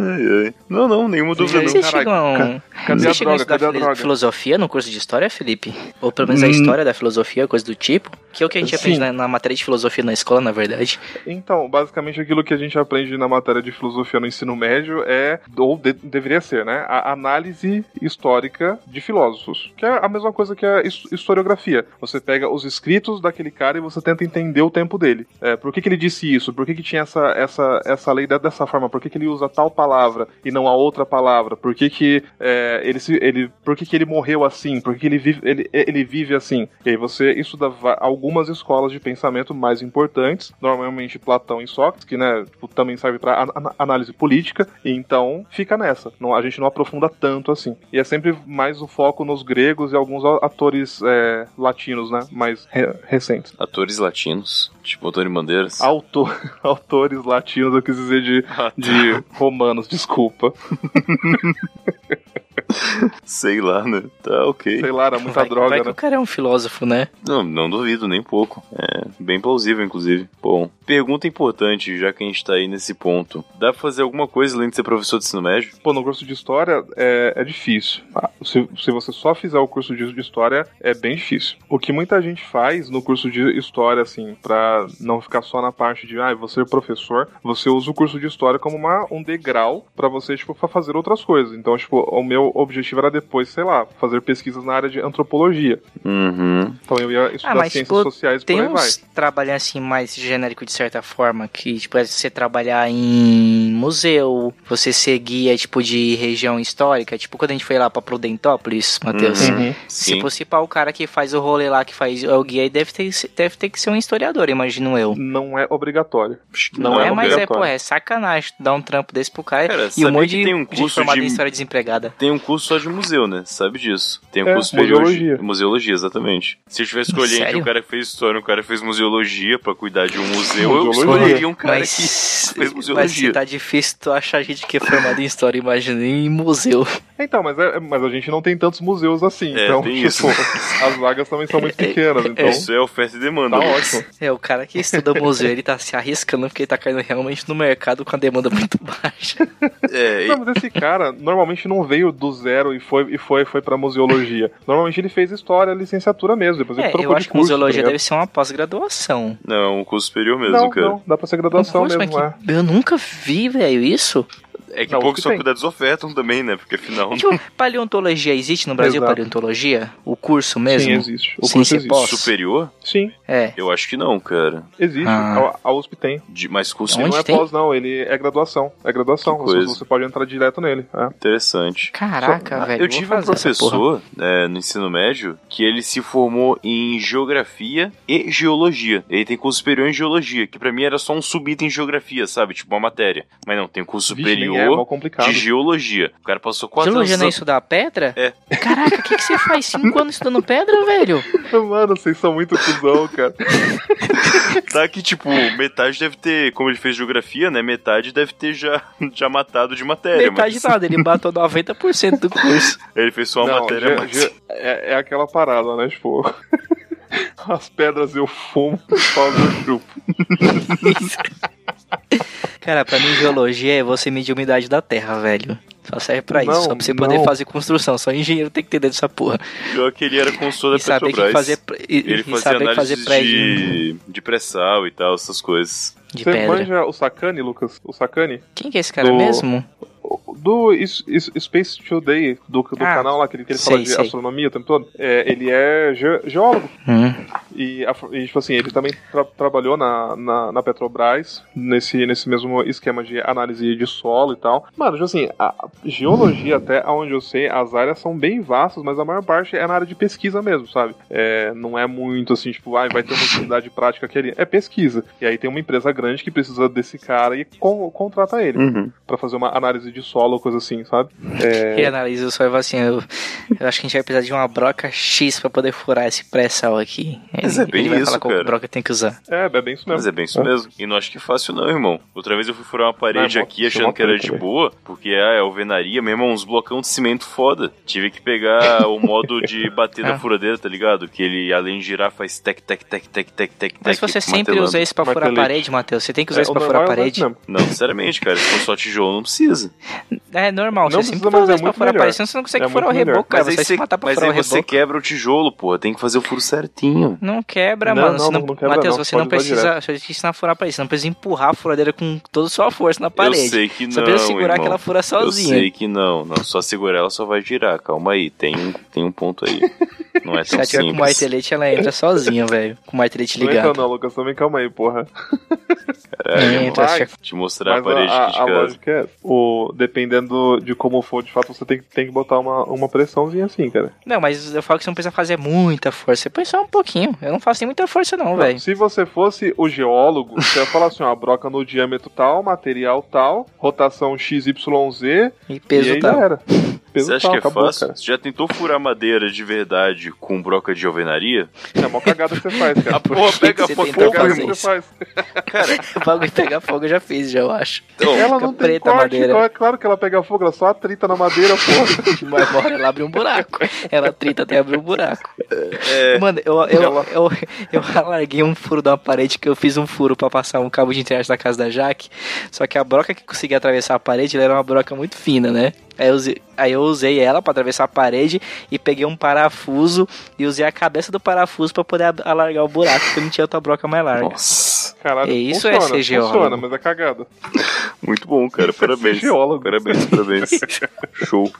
Ai, ai. Não, não, nenhuma dúvida Vocês não. Caralho, chegam, Cadê Você a chegou a droga? Cadê a droga? filosofia no curso de história, Felipe? Ou pelo menos a Hum. história da filosofia, coisa do tipo? Que é o que a gente Sim. aprende na, na matéria de filosofia na escola, na verdade. Então, basicamente aquilo que a gente aprende na matéria de filosofia no ensino médio é, ou de- deveria ser, né? A análise histórica de filósofos. Que é a mesma coisa que a his- historiografia. Você pega os escritos daquele cara e você tenta entender o tempo dele. É, por que, que ele disse isso? Por que, que tinha essa, essa, essa lei de- dessa forma? Por que, que ele usa tal palavra e não a outra palavra? Por que, que é, ele, se, ele, por que, que ele morreu assim? Por que, que ele, vive, ele, ele vive assim? E aí você estuda algumas escolas de pensamento mais importantes, normalmente Platão e Sócrates, que né, tipo, também serve para análise política, e então fica nessa. Não, a gente não aprofunda tanto assim. E é sempre mais o foco nos gregos e alguns atores é, latinos, né? Mais re- recentes. Atores latinos, tipo Antônio Bandeiras. Autor, <laughs> autores latinos, eu quis dizer de, Ah, tá. de romanos, desculpa. <laughs> Sei lá, né? Tá ok. Sei lá, era muita vai, droga, vai que né? o cara é um filósofo, né? Não, não duvido nem pouco. É bem plausível, inclusive. Bom, pergunta importante, já que a gente tá aí nesse ponto. Dá pra fazer alguma coisa além de ser professor de ensino médio? Pô, no curso de história é, é difícil. Ah, Se, se você só fizer o curso de, história, é bem difícil. O que muita gente faz no curso de história, assim, pra não ficar só na parte de, ah, você é professor, você usa o curso de história como uma, um degrau pra você, tipo, fa- fazer outras coisas. Então, tipo, o meu objetivo era depois, sei lá, fazer pesquisas na área de antropologia. Uhum. Então eu ia estudar Ah, mas, ciências tipo, sociais Tem por aí vai. uns trabalhos assim mais genérico de certa forma, que tipo, é você trabalhar em museu, você ser guia tipo de região histórica, tipo quando a gente foi lá pra Prudentópolis, Matheus. Uhum. Se Sim. fosse para o cara que faz o rolê lá, que faz é o guia, aí deve ter, deve ter que ser um historiador, imagino eu. Não é obrigatório. Não Não, é é, mas é, pô, é sacanagem dar um trampo desse pro cara, Cara, e um monte de, tem um de curso formado de- em história desempregada. Tem um curso só de museu, né? Sabe disso. Tem um É, curso superior museologia. de museologia, exatamente. Se eu tivesse escolher entre um cara que fez história e um cara que fez museologia pra cuidar de um museu, eu escolheria um cara Mas, que fez mas museologia. se tá difícil tu achar gente que é formada em história, imagina em museu. Então, mas, é, mas a gente não tem tantos museus assim. É, então, tem tipo, isso. <laughs> as vagas também são muito pequenas. Então, Isso é oferta e demanda. tá Lucas. ótimo. <laughs> É, o cara que estuda museu, ele tá se arriscando porque ele tá caindo realmente no mercado com a demanda muito baixa. É, e- Não, mas esse cara normalmente não veio do zero e foi, e foi, foi pra museologia. <laughs> Normalmente ele fez história, licenciatura mesmo. Depois ele É, trocou eu de acho que curso, museologia tá deve ser uma pós-graduação. não, é um curso superior mesmo, não, cara. não, dá pra ser graduação Nossa, mesmo, é. que- Eu nunca vi, velho, isso. É que Não, poucos que tem. faculdades ofertam também, né? Porque afinal. Tipo, <laughs> paleontologia existe no Brasil, Exato. paleontologia? O curso mesmo? Sim, existe. O curso existe. Superior? Sim, É. Eu acho que não, cara. existe. Ah. A, a USP tem. De, mas curso Onde não é tem? pós, não. Ele é graduação. É graduação. Que Você, coisa. você pode entrar direto nele. É. interessante. Caraca, Só- velho. eu tive um professor é, no ensino médio que ele se formou em geografia e geologia. Ele tem curso superior em geologia, que pra mim era só um subitem em geografia, sabe? Tipo uma matéria. Mas não, tem um curso Vixe, é, superior mal complicado. de geologia. O cara passou quatro Geologia anos. não é estudar pedra? É. Caraca, o que, que você faz cinco anos estudando pedra, velho? <laughs> Mano, vocês são muito cuzão, cara. <laughs> Tá que, tipo, metade deve ter, como ele fez geografia, né? Metade deve ter já, já matado de matéria. Metade mas nada, ele matou 90% do curso. <laughs> ele fez só uma Não, matéria é, é aquela parada, né? Tipo. As pedras eu fumo, paus eu chupo. Cara, pra mim, geologia é você medir a umidade da terra, velho. Só serve pra isso, Não, só pra você poder não. fazer construção. Só engenheiro tem que ter dentro dessa porra. Pior que ele era consultor da E saber Petrobras. que fazer, e, Ele e fazia saber que análise fazer prédio de, de pré-sal e tal, essas coisas. de Você pedra. manja o Sakane, Lucas? O Sakane? Quem que é esse cara Do- mesmo? Do Space Today, do, do Ah, canal lá que ele, que ele sei, fala de sei. astronomia o tempo todo. É, ele é ge- geólogo. Hum. E, a- e, tipo assim, ele também tra- trabalhou na, na, na Petrobras, nesse, nesse mesmo esquema de análise de solo e tal. Mano, tipo assim, a geologia, até onde eu sei, as áreas são bem vastas, mas a maior parte é na área de pesquisa mesmo, sabe? É, não é muito assim, tipo, ah, vai ter uma utilidade prática aqui ali. É pesquisa. E aí tem uma empresa grande que precisa desse cara e con- contrata ele Uhum. pra fazer uma análise de solo ou coisa assim, sabe? E analisa o solo e fala assim: eu, eu acho que a gente vai precisar de uma broca X pra poder furar esse pré-sal aqui. Mas é bem ele vai isso, falar qual cara. broca tem que usar. É, é bem isso mesmo. Mas é bem isso mesmo. E não acho que é fácil não, irmão. Outra vez eu fui furar uma parede é aqui é achando que era de velho. boa, porque ah, é alvenaria, mesmo uns blocão de cimento foda. Tive que pegar o modo de bater <laughs> Ah. na furadeira, tá ligado? Que ele, além de girar, faz tec, tec, tec, tec, tec, tec, Mas você sempre martelando. usa isso pra furar a parede, Matheus. Você tem que usar É, isso pra furar a é parede. Não, sinceramente, cara. Se for só tijolo, não precisa. É normal, Não você precisa, sempre mas usar é isso pra muito furar a melhor. parede. Senão você não consegue É furar o reboco, cara. mas Você se você, matar pra mas furar aí o você reboco. quebra o tijolo, porra. Tem que fazer o furo certinho. Não quebra, Não, mano. não, Você não, não quebra Matheus, não, você não precisa. Você tem que ensinar a furar a parede. Você não precisa empurrar a furadeira com toda a sua força na parede. Eu sei que não, Você precisa segurar irmão. que ela fura sozinha. Eu sei que não. Não, só segurar ela só vai girar. Calma aí, tem, um- tem um ponto aí. Não é <laughs> Se tão ela tiver com o simples. martelete, ela entra sozinha, velho. Com o martelete Não ligado. não, Lucas, também calma aí, porra. Caralho, irmão. Entra. Te mostrar a parede aqui de casa. é, o, dependendo de como for, de fato, você tem, que- tem que botar uma, uma pressãozinha assim, cara. Não, mas eu falo que você não precisa fazer muita força. Você põe só um pouquinho. Eu não faço nem muita força, não, velho. Se você fosse o geólogo, você ia falar assim, ó, broca no diâmetro tal, material tal, rotação XYZ, E e peso aí tá. já era. Peso Você acha tal, que é acabou, fácil? cara. Você já tentou furar madeira de verdade com broca de alvenaria? É uma cagada que você faz, cara. A porra pega você fogo, irmão. você faz. Cara, <laughs> O bagulho pegar fogo eu já fiz, já eu acho. então, Ela não tem preta a corte, madeira. então é claro que ela pega fogo, ela só atrita na madeira, porra. <laughs> Mas bora, ela abre um buraco. Ela trita até abrir um buraco. é, Mano, eu, eu, Ela- eu, eu alarguei um furo da parede que eu fiz um furo pra passar um cabo de internet na casa da Jaque. Só que a broca que conseguia atravessar a parede ela era uma broca muito fina, né? Aí eu, usei, aí eu usei ela pra atravessar a parede e peguei um parafuso e usei a cabeça do parafuso pra poder alargar o buraco, porque não tinha outra broca mais larga. nossa, Caralho, É isso é funciona, ser geólogo? funciona, mas é cagada. muito bom, cara. É Parabéns. geólogo. Parabéns, parabéns. <laughs> Show.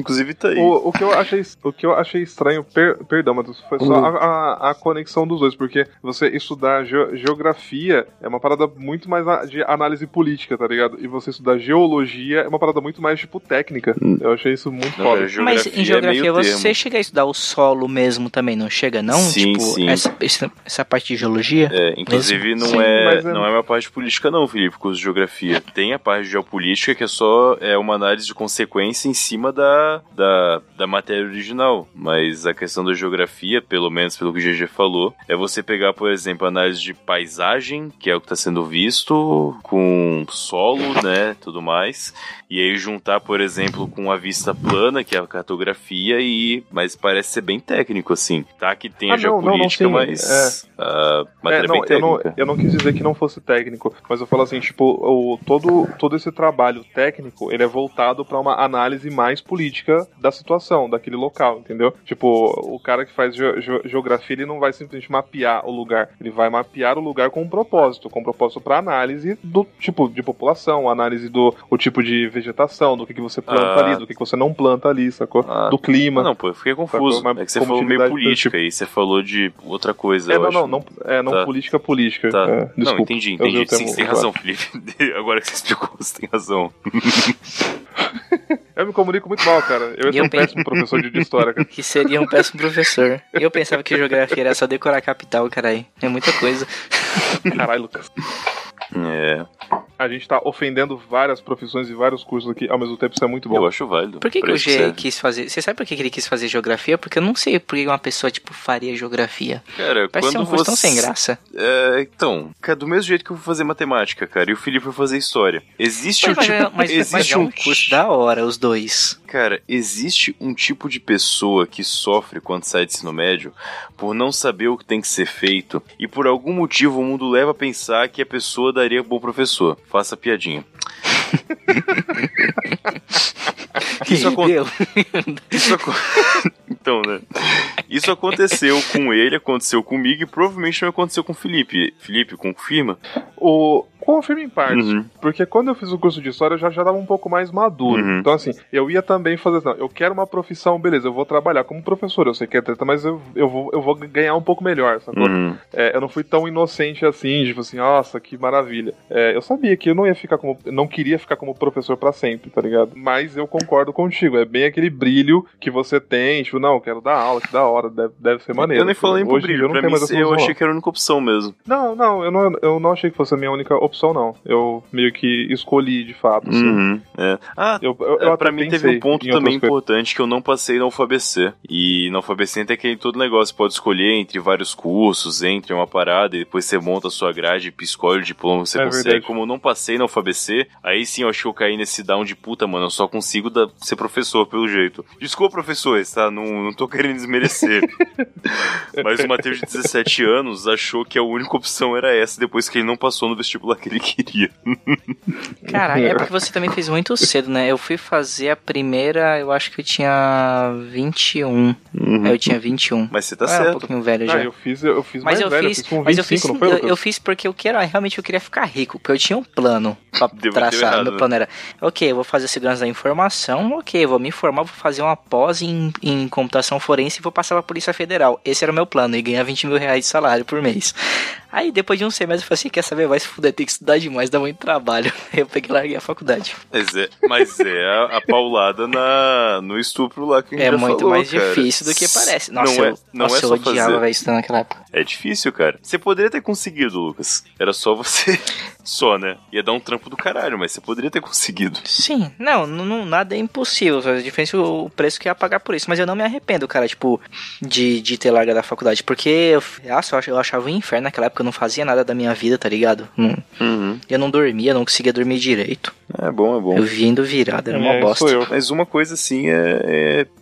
É. Inclusive tá aí. O, o que eu achei, o que eu achei estranho, per- perdão, Matheus, foi só Uhum. a, a- a conexão dos dois, porque você estudar ge- geografia é uma parada muito mais de análise política, tá ligado? E você estudar geologia é uma parada muito mais, tipo, técnica. Eu achei isso muito Não, foda. cara, Mas em é geografia meio você termo. chega a estudar o solo mesmo também, não chega não? Sim, tipo, sim. Essa, essa, essa parte de geologia? É, inclusive não, Sim, é, mas é- não é uma parte política não, Felipe, curso de geografia. Tem a parte de geopolítica que é só é uma análise de consequência em cima da, da, da matéria original. Mas a questão da geografia, pelo menos pelo que o GG falou, é você pegar, por exemplo, análise de paisagem, que é o que está sendo visto, com solo, né, tudo mais. E aí juntar, por exemplo, com a vista plana, que é a cartografia, e mas parece ser bem técnico, assim. Tá que tem a Ah, não, não, não, geopolítica, sim, mas a matéria É, é não, bem eu não, técnica. eu não quis dizer que não fosse técnico, mas eu falo assim, tipo, o, todo, todo esse trabalho técnico, ele é voltado pra uma análise mais política da situação, daquele local, entendeu? Tipo, o cara que faz ge- ge- geografia, ele não vai simplesmente mapear o lugar, ele vai mapear o lugar com um propósito, com um propósito pra análise do tipo de população, análise do o tipo de vegetação, do que, que você planta Ah. ali, do que, que você não planta ali, sacou? Ah. Do clima. Não, pô, eu fiquei confuso. Sacou? Mas É que você falou meio política tipo- aí, você falou de outra coisa. É, não, não, não, é, não Tá. política, política. Tá. É, desculpa. não, entendi, entendi. Sim, você tem razão, Felipe. <laughs> Agora que você explicou, você tem razão. <laughs> Eu me comunico muito mal, cara. Eu ia ser um penso- péssimo professor de história, cara. Que <laughs> seria um péssimo professor. Eu pensava que geografia era só decorar a capital, caralho. É muita coisa. Caralho, Lucas. É, A gente tá ofendendo várias profissões e vários cursos aqui ao mesmo tempo, isso é muito bom. eu acho válido. Por que, que o G serve. quis fazer. Você sabe por que ele quis fazer geografia? Porque eu não sei por que uma pessoa, tipo, faria geografia. Cara, Parece ser quando um curso tão você... sem graça. É, então, cara, do mesmo jeito que eu vou fazer matemática, cara, e o Felipe vai fazer história. Existe Mas, um mas, tipo... é- mas, existe mas é um um curso da hora, os dois. Cara, existe um tipo de pessoa que sofre quando sai de ensino médio por não saber o que tem que ser feito e por algum motivo o mundo leva a pensar que a pessoa daria bom professor. Faça piadinha. Isso, <laughs> Deu. isso acon- <laughs> Então, né? Isso aconteceu com ele, aconteceu comigo e provavelmente não aconteceu com o Felipe. Felipe, confirma? O confirma em parte, Uhum. porque quando eu fiz o curso de história eu já já tava um pouco mais maduro. Uhum. Então assim, eu ia também fazer assim, não, eu quero uma profissão, beleza, eu vou trabalhar como professor, eu sei que é treta, mas eu, eu, vou, eu vou ganhar um pouco melhor, sacou? Uhum. É, eu não fui tão inocente assim, tipo assim, nossa, que maravilha. É, eu sabia que eu não ia ficar como. eu não queria ficar como professor pra sempre, tá ligado? Mas eu concordo contigo. É bem aquele brilho que você tem, tipo, não, eu quero dar aula, que da hora, deve, deve ser maneiro. Eu nem falei nem pro brilho, não pra mim eu achei que era a única opção mesmo. Não, não, eu não, eu não achei que fosse a minha única opção. Opção, não. Eu meio que escolhi de fato. Assim. Uhum, é. Ah, Eu, eu, É, eu pra até mim teve um ponto também coisas. importante que eu não passei na UFABC. E na UFABC tem aquele todo negócio, pode escolher entre vários cursos, entre uma parada, e depois você monta a sua grade escolhe o diploma que você É consegue. verdade. Como eu não passei na UFABC, aí sim eu acho que eu caí nesse down de puta, mano, eu só consigo dar- ser professor pelo jeito. Desculpa, professores, tá? Não, não tô querendo desmerecer. <laughs> Mas o Matheus de 17 anos achou que a única opção era essa depois que ele não passou no vestibular que ele queria. <laughs> Caraca, é porque você também fez muito cedo, né? Eu fui fazer a primeira, eu acho que eu tinha 21. Aí eu tinha 21. Mas você tá eu era um certo. pouquinho velho já. Ah, eu fiz, eu fiz Mas mais eu velho, fiz, eu fiz com 25, mas eu fiz, não foi, eu, eu fiz porque eu quero, realmente eu queria ficar rico, porque eu tinha um plano pra <laughs> Deu- traçar. errado, Meu né? plano era, ok, eu vou fazer segurança da informação, ok, eu vou me formar, vou fazer uma pós em, em computação forense e vou passar pra Polícia Federal. Esse era o meu plano, e ganhar 20 mil reais de salário por mês. Aí depois de um semestre eu falei assim, quer saber, vai se fuder, tem que estudar demais, dá muito trabalho. <laughs> Eu peguei e larguei a faculdade. Mas é, mas é a, a paulada na, no estupro lá que a gente É muito falou, mais cara. difícil do que parece. Nossa, não é, eu, não nossa, é eu só odiava fazer. estudando naquela época. É difícil, cara. Você poderia ter conseguido, Lucas. Era só você. <laughs> Só, né? Ia dar um trampo do caralho, mas você poderia ter conseguido. Sim, não, não, nada é impossível. A diferença é o preço que ia pagar por isso. Mas eu não me arrependo, cara, tipo, de, de ter largado a faculdade. Porque eu, nossa, eu eu achava um inferno naquela época. Eu não fazia nada da minha vida, tá ligado? Não- Uhum. eu não dormia, eu não conseguia dormir direito. É bom, é bom. Eu vindo virado, era uma É, bosta. sou eu. Mas uma coisa assim é,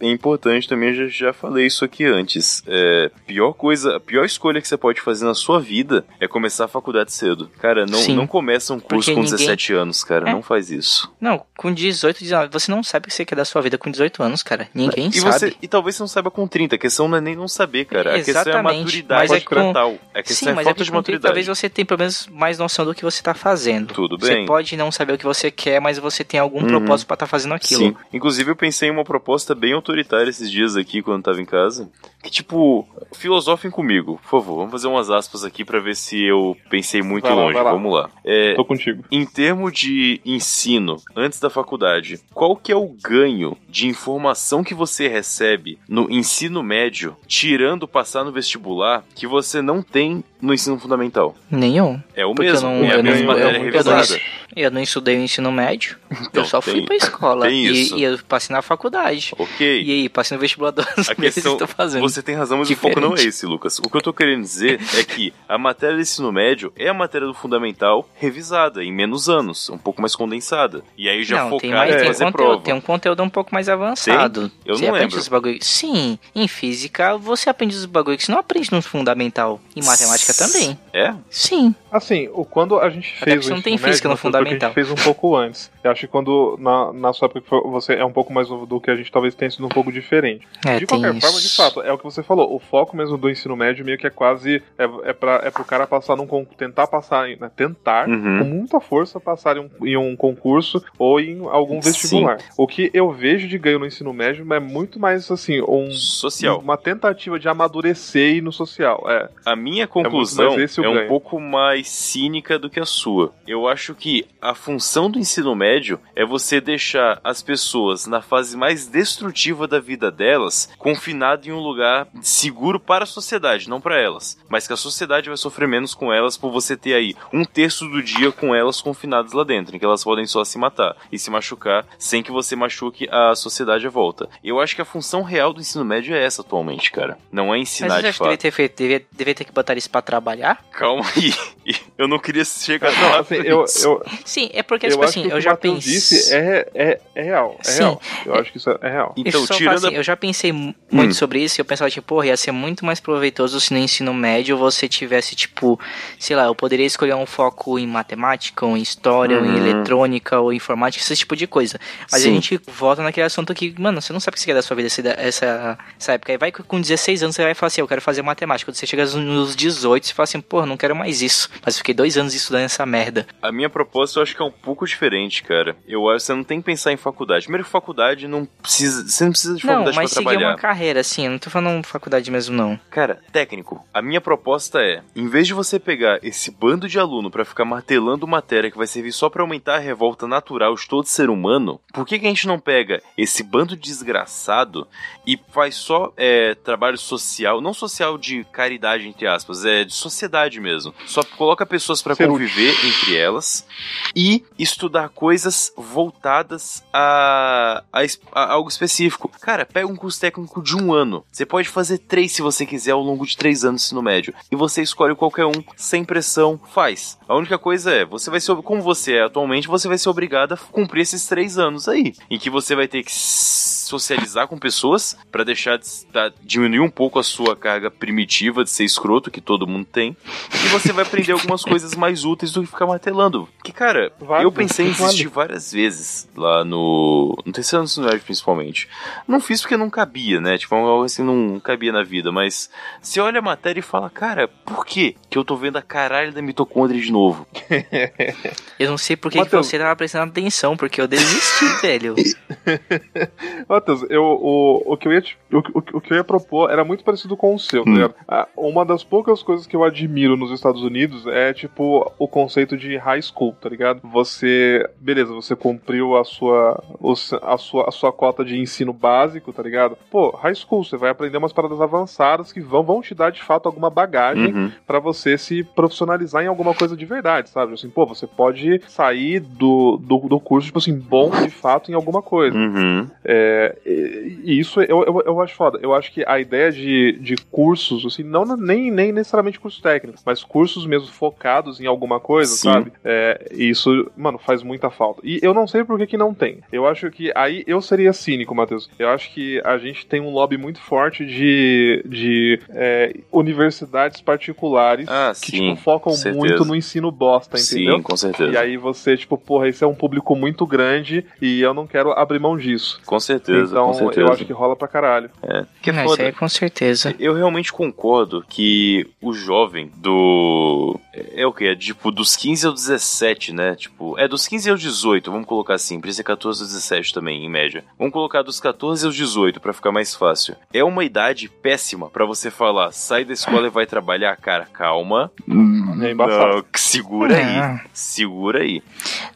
é- é importante também, eu já, já falei isso aqui antes. É, pior coisa, a pior escolha que você pode fazer na sua vida é começar a faculdade cedo. Cara, não, Sim. não começa um curso Porque com ninguém- 17 anos, cara. É. Não faz isso. Não, com 18, 19, você não sabe o que você quer da sua vida com 18 anos, cara. Ninguém E, sabe. você, e talvez você não saiba com 30. A questão não é nem não saber, cara. A questão é a maturidade mas é com- mental. A questão Sim, é mas falta é de com 30 maturidade. talvez você tenha pelo menos mais noção do que você tá fazendo. Tudo Você bem. pode não saber o que você quer, mas você tem algum Uhum. propósito pra estar fazendo aquilo. Sim. Inclusive, eu pensei em uma proposta bem autoritária esses dias aqui, quando tava em casa. Que, tipo, filosofem comigo, por favor. Vamos fazer umas aspas aqui pra ver se eu pensei muito Vai lá, longe. vai lá. Vamos lá. É, Tô contigo. em termos de ensino, antes da faculdade, qual que é o ganho de informação que você recebe no ensino médio, tirando passar no vestibular, que você não tem no ensino fundamental? Nenhum. É o Porque mesmo, não, é eu, não, mesma eu, não, eu não estudei o ensino médio, Então, eu só fui tem- pra escola. tem e, isso. e eu passei na faculdade. Ok. E aí, passei no vestibular duas A questão, e tô fazendo. você tem razão, mas o foco não é Diferente. esse, Lucas. O que eu tô querendo dizer é que a matéria do ensino médio é a matéria do fundamental revisada, em menos anos, um pouco mais condensada. E aí já não, tem focar mais, em tem fazer conteúdo, prova. tem um conteúdo um pouco mais avançado. Eu você não aprende lembro. os bagulho. Sim, em física você aprende os bagulhos que você não aprende no fundamental. Em matemática também. É? Sim. Assim, quando a gente Até fez porque o não tem ensino física médio, no foi porque fundamental. A gente fez um pouco antes. Eu acho que quando, na, na sua época, você é um pouco mais novo do que a gente, talvez tenha sido um pouco diferente. É, de tem qualquer isso. forma, de fato, é o que você falou. O foco mesmo do ensino médio meio que é quase. É, é, pra, é pro cara passar num con- tentar passar, em- né, tentar Uhum. com muita força passar em um, em um concurso ou em algum Sim. vestibular. O que eu vejo de ganho no ensino médio é muito mais assim, um, Social. uma tentativa de amadurecer e ir no social. É. A minha muito conclusão o é um ganho. pouco mais cínica do que a sua. Eu acho que a função do ensino médio é você deixar as pessoas na fase mais destrutiva da vida delas confinado em um lugar seguro para a sociedade, não para elas. Mas que a sociedade vai sofrer menos com elas por você ter aí um terço do dia com elas confinadas lá dentro, em que elas podem só se matar e se machucar sem que você machuque a sociedade à volta. Eu acho que a função real do ensino médio é essa atualmente, cara. Não é ensinar Mas de que fato. devia ter feito, devia, devia ter que botar isso pra trabalhar? Calma aí. <laughs> Eu não queria Não, lá. assim, eu, eu, Sim, é porque, eu tipo assim, eu que já pensei. disse é, é, é real. É Sim. real. Eu acho que isso é real. Então, tirando assim, eu já pensei mu- muito Hum. sobre isso e eu pensava, tipo, porra, ia ser muito mais proveitoso se no ensino médio você tivesse, tipo, sei lá, eu poderia escolher um foco em matemática, ou em história, ou em Uhum. eletrônica, ou informática, esse tipo de coisa. Mas Sim. a gente volta naquele assunto que, mano, você não sabe o que você quer da sua vida essa, essa, essa época. Aí vai que com 16 anos você vai falar assim, eu quero fazer matemática. Quando você chega nos 18, você fala assim, porra, não quero mais isso. Mas eu fiquei dois anos estudando essa merda. a minha proposta eu acho que é um pouco diferente, cara. Eu acho que você não tem que pensar em faculdade. Primeiro, faculdade não precisa. Você não precisa de Não, faculdade mas pra seguir trabalhar. uma carreira, assim, eu não tô falando faculdade mesmo, não. Cara, técnico, a minha proposta é, em vez de você pegar esse bando de aluno pra ficar martelando matéria que vai servir só pra aumentar a revolta natural de todo ser humano, por que, que a gente não pega esse bando de desgraçado e faz só é, trabalho social, não social de caridade, entre aspas, é de sociedade mesmo. Só coloca pessoas pra Ser conviver entre elas e estudar coisas voltadas a, a a algo específico. Cara, pega um curso técnico de um ano. Você pode fazer três se você quiser ao longo de três anos no médio. E você escolhe qualquer um, sem pressão, faz. A única coisa é, você vai ser, como você é atualmente, você vai ser obrigado a cumprir esses três anos aí. Em que você vai ter que socializar com pessoas pra deixar de, diminuir um pouco a sua carga primitiva de ser escroto que todo mundo tem. E você vai aprender algumas coisas mais úteis do que ficar martelando. Que, cara, Válido, eu pensei em desistir várias vezes lá no. No terceiro ano do principalmente. Não fiz porque não cabia, né? Tipo, algo assim não cabia na vida. Mas você olha a matéria e fala, cara, por que que eu tô vendo a caralho da mitocôndria de novo? <laughs> Eu não sei por que, você tava prestando atenção, porque eu desisti, <laughs> velho. <laughs> Matheus, eu, o, o, que eu ia o, o, que eu ia propor era muito parecido com o seu, tá Hum. ligado? Ah, Uma das poucas coisas que eu admiro nos Estados Unidos é, tipo, o conceito de high school, tá ligado? Você, beleza, você cumpriu a sua, a sua, a sua cota de ensino básico, tá ligado? Pô, high school, você vai aprender umas paradas avançadas que vão, vão te dar, de fato, alguma bagagem Uhum. pra você se profissionalizar em alguma coisa de verdade, sabe? Assim, pô, você pode sair do, do, do curso, tipo assim, bom de fato em alguma coisa. Uhum. É, e, e isso eu, eu, eu acho foda. Eu acho que a ideia de, de cursos, assim, não nem, nem necessariamente cursos técnicos, mas cursos mesmo focados em alguma coisa, Sim. sabe? É, isso, mano, faz muita falta. E eu não sei por que, que não tem. Eu acho que aí eu seria cínico, Matheus. Eu acho que a gente tem um lobby muito forte de, de é, universidades particulares Ah, que sim, tipo, focam muito no ensino bosta, entendeu? Sim, com certeza. E aí você, tipo, porra, esse é um público muito grande e eu não quero abrir mão disso. Com certeza, então com certeza. eu acho que rola pra caralho. É. Que é Não, isso foda. aí com certeza. Eu realmente concordo que o jovem do. É o que? É tipo dos 15 aos 17, né? Tipo, é dos 15 aos 18, vamos colocar assim. Precisa ser 14 aos 17 também, em média. Vamos colocar dos 14 aos 18 pra ficar mais fácil. É uma idade péssima pra você falar, sai da escola e vai trabalhar. Cara, calma. É embaçado. Não, segura aí. Não. Segura aí.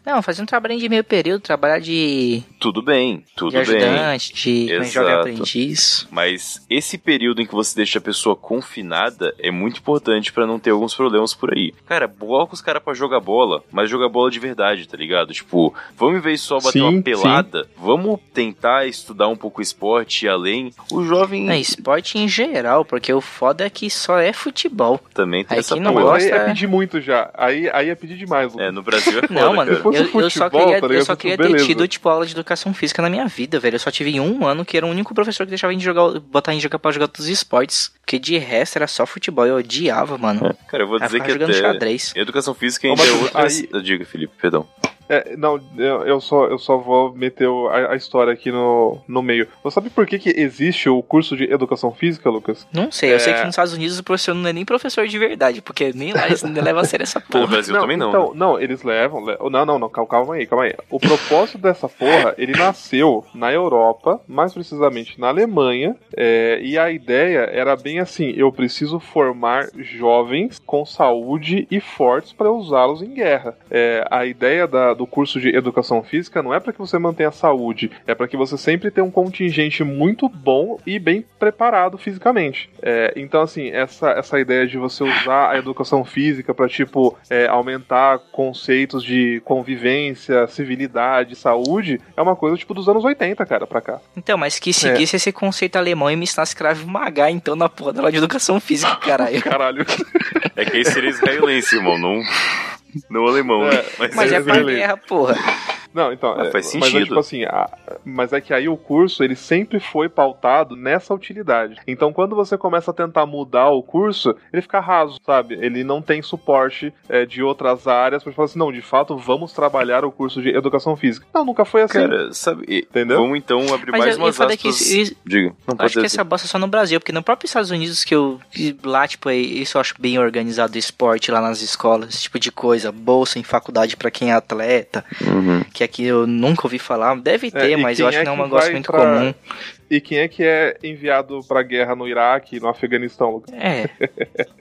Não, fazer um trabalho de meio período, trabalhar de, Tudo bem, de tudo bem. Ajudante, de que jovem Exato. aprendiz. Mas esse período em que você deixa a pessoa confinada é muito importante pra não ter alguns problemas por aí. Cara, coloca os caras pra jogar bola, mas jogar bola de verdade, tá ligado? Tipo, vamos em vez de só bater Sim, uma pelada, vamos tentar estudar um pouco esporte e além. O jovem É, esporte em geral, porque o foda é que só é futebol. também tem Aí essa que não gosta- aí é pedir muito já. Aí, aí é pedir demais, Lucas. É, no Brasil é <laughs> foda, Não, mano, cara. fosse eu, eu só futebol, queria, tá eu só queria ter tido, tipo, aula de educação física na minha vida, velho. Eu só tive um ano que era o único professor que deixava a gente jogar, botar a gente jogar pra jogar todos os esportes. Porque de resto era só futebol, eu odiava, mano. Cara, eu vou dizer que jogando até... xadrez. Educação física ainda é outra... aí- Diga, Felipe, perdão. É, não, eu, eu só, eu só vou meter o- a, a história aqui no, no meio. Você sabe por que, que existe o curso de educação física, Lucas? Não sei, eu sei É. que nos Estados Unidos o professor não é nem professor de verdade, porque nem lá eles não levam a sério essa No porra. Brasil também não. Então, né? não, eles levam. le- Não, não, não, calma, calma aí, calma aí. O propósito dessa porra, ele nasceu na Europa, mais precisamente na Alemanha, é, e a ideia era bem assim: eu preciso formar jovens com saúde e fortes para usá-los em guerra. É, a ideia da- do curso de educação física não é para que você mantenha a saúde, é para que você sempre tenha um contingente muito bom e bem preparado fisicamente. É, então, assim, essa, essa ideia de você usar a educação física para tipo, é, aumentar conceitos de convivência, civilidade, saúde, é uma coisa tipo dos anos 80, cara, pra cá. Então, mas que seguisse esse conceito alemão e me ensinasse Krav Maga, então, na porra da aula de educação física, caralho. Caralho. <laughs> É que aí seria israelense, irmão, não, não alemão, né? É, Mas é pra beleza. guerra, porra. Não, então, Ah, é, faz mas é sentido. tipo assim, a- mas é que aí o curso ele sempre foi pautado nessa utilidade. Então, quando você começa a tentar mudar o curso, ele fica raso, sabe? Ele não tem suporte é, de outras áreas pra falar assim, não, de fato, vamos trabalhar o curso de educação física. Não, nunca foi assim. Cara, sabe, Entendeu? vamos então abrir Mas mais eu- eu umas que aspas. isso- Diga, não Eu pode acho que essa bosta é só no Brasil, porque no próprio Estados Unidos que eu que lá, tipo, é- isso eu acho bem organizado o esporte lá nas escolas, esse tipo de coisa, bolsa em faculdade pra quem é atleta, Uhum. que aqui eu nunca ouvi falar, deve ter, e mas eu acho é que não é um que negócio muito pra- comum. E quem é que é enviado pra guerra no Iraque, no Afeganistão? Lucas? É.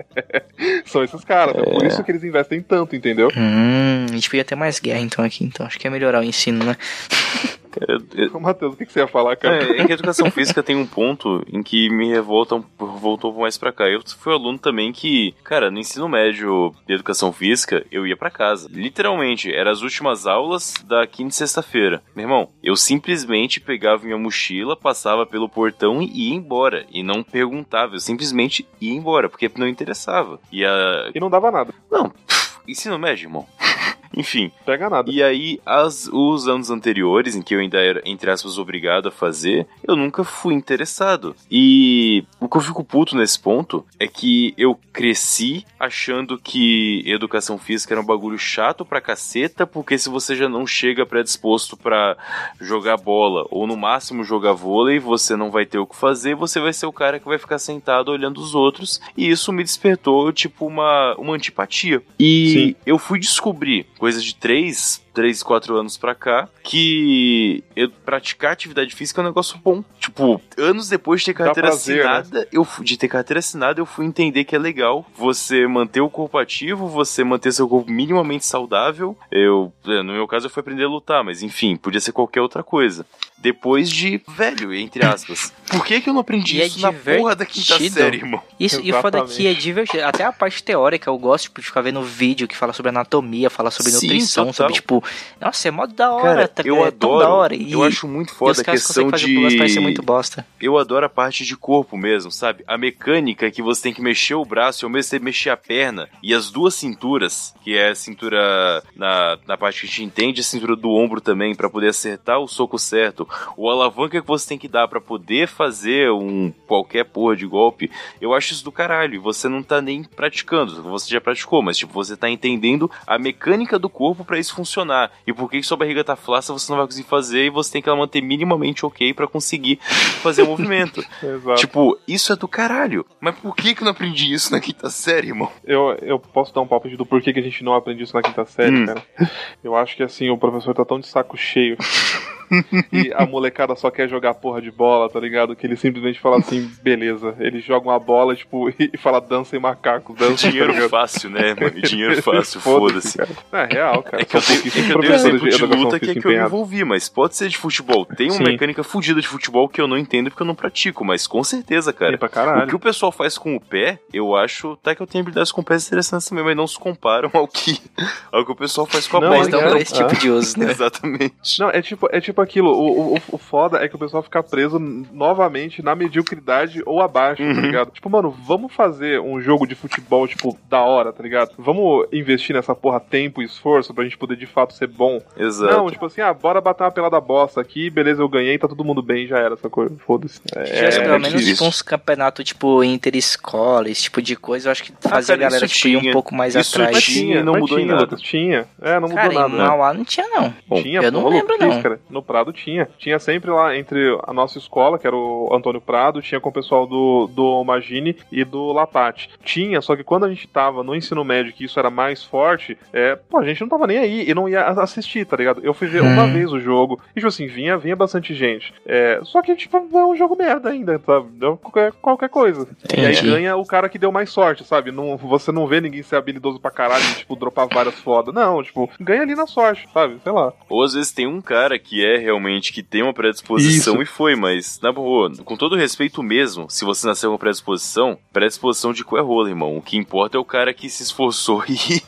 <laughs> São esses caras. É. por isso que eles investem tanto, entendeu? Hum, a gente podia ter mais guerra então aqui, então acho que é melhorar o ensino, né? <laughs> Cara, eu- Matheus, o que que você ia falar, cara? É, é que a educação <laughs> física tem um ponto em que me revolta, um- voltou mais pra cá. Eu fui aluno também que, cara, no ensino médio de educação física, eu ia pra casa. Literalmente, eram as últimas aulas da quinta e sexta-feira. Meu irmão, eu simplesmente pegava minha mochila, passava pelo portão e ia embora. E não perguntava, eu simplesmente ia embora, porque não interessava. E a. E não dava nada. Não, ensino médio, irmão. Enfim, Pega nada. e aí, as, os anos anteriores, em que eu ainda era, entre aspas, obrigado a fazer, eu nunca fui interessado. E o que eu fico puto nesse ponto é que eu cresci achando que educação física era um bagulho chato pra caceta, porque se você já não chega predisposto pra jogar bola, ou no máximo jogar vôlei, você não vai ter o que fazer, você vai ser o cara que vai ficar sentado olhando os outros. E isso me despertou, tipo, uma, uma antipatia. E Sim. eu fui descobrir, coisa de três, três, quatro anos pra cá, que eu praticar atividade física é um negócio bom. Tipo, anos depois de ter carteira prazer, né? assinada, eu fu- de ter carteira assinada, eu fui entender que é legal você manter o corpo ativo, você manter seu corpo minimamente saudável. Eu, é, no meu caso, eu fui aprender a lutar, mas enfim, podia ser qualquer outra coisa. Depois de velho, entre aspas. <laughs> Por que, que eu não aprendi E é isso na porra da quinta série, irmão? Isso, e o foda aqui é divertido. Até a parte teórica eu gosto tipo, de ficar vendo vídeo que fala sobre anatomia, fala sobre Sim, nutrição, total. sobre tipo, nossa, é mó da hora, Cara, tá, eu é adoro. da hora. E, eu acho muito foda a questão de. muito bosta. Eu adoro a parte de corpo mesmo, sabe? A mecânica que você tem que mexer o braço e ao mesmo tempo mexer a perna. E as duas cinturas, que é a cintura na, na parte que a gente entende, a cintura do ombro também, pra poder acertar o soco certo. O alavanca que você tem que dar pra poder fazer um qualquer porra de golpe. Eu acho isso do caralho. E você não tá nem praticando. Você já praticou, mas tipo, você tá entendendo a mecânica do corpo pra isso funcionar. E por que sua barriga tá flácida, você não vai conseguir fazer e você tem que ela manter minimamente ok pra conseguir fazer o <laughs> movimento. Tipo, isso é do caralho. Mas por que que eu não aprendi isso na quinta série, irmão? Eu, eu posso dar um palpite do porquê que a gente não aprende isso na quinta série, Hum. cara. Eu acho que assim, o professor tá tão de saco cheio. <laughs> <laughs> e a molecada só quer jogar porra de bola, tá ligado? Que ele simplesmente fala assim, beleza. Ele joga uma bola, tipo, <laughs> e fala dança em macaco, dança Dinheiro tá fácil, né, mano? <laughs> Dinheiro fácil, foda-se. cara. É real, cara. É que eu tenho, é que eu professores exemplo de educação luta que é que eu me envolvi, mas pode ser de futebol. Tem uma Sim. mecânica fodida de futebol que eu não entendo porque eu não pratico, mas com certeza, cara. O que o pessoal faz com o pé, eu acho até que eu tenho habilidades com pés interessantes também, mas não se comparam ao que, ao que o pessoal faz com a Não, bola. Mas é não pra esse tipo de uso, né? Exatamente. Não, é tipo, é tipo aquilo, o, o, o foda é que o pessoal fica preso novamente na mediocridade ou abaixo, Uhum. tá ligado? Tipo, mano, vamos fazer um jogo de futebol, tipo, da hora, tá ligado? Vamos investir nessa porra tempo e esforço pra gente poder de fato ser bom. Exato. Não, tipo assim, ah, bora bater uma pelada bosta aqui, beleza, eu ganhei, tá todo mundo bem, já era essa coisa. Foda-se. Se tivesse É, pelo é menos tipo, uns campeonatos tipo interescola, esse tipo de coisa, eu acho que fazia cara, a galera tipo, ir um pouco mais Isso atrás. mas tinha, tinha, não mas mudou em tinha, nada. Tinha. É, não mudou Cara, nada. em né? Mauá não tinha, não. Bom, tinha, eu não pô, lembro, não. cara. No Prado tinha. Tinha sempre lá entre a nossa escola, que era o Antônio Prado, tinha com o pessoal do, do Magine e do Lapate. Tinha, só que quando a gente tava no ensino médio, que isso era mais forte, é, pô, a gente não tava nem aí e não ia assistir, tá ligado? Eu fui ver uma Hum. vez o jogo e, tipo assim, vinha, vinha bastante gente. É, só que, tipo, é um jogo merda ainda, sabe? É qualquer, qualquer coisa. E aí Entendi. ganha o cara que deu mais sorte, sabe? Não, você não vê ninguém ser habilidoso pra caralho e, tipo, dropar várias foda. Não, tipo, ganha ali na sorte, sabe? Sei lá. Ou às vezes tem um cara que é realmente que tem uma predisposição Isso. e foi, mas na boa, com todo respeito mesmo, se você nasceu com predisposição, predisposição de cu é rola, irmão. O que importa é o cara que se esforçou <laughs> e,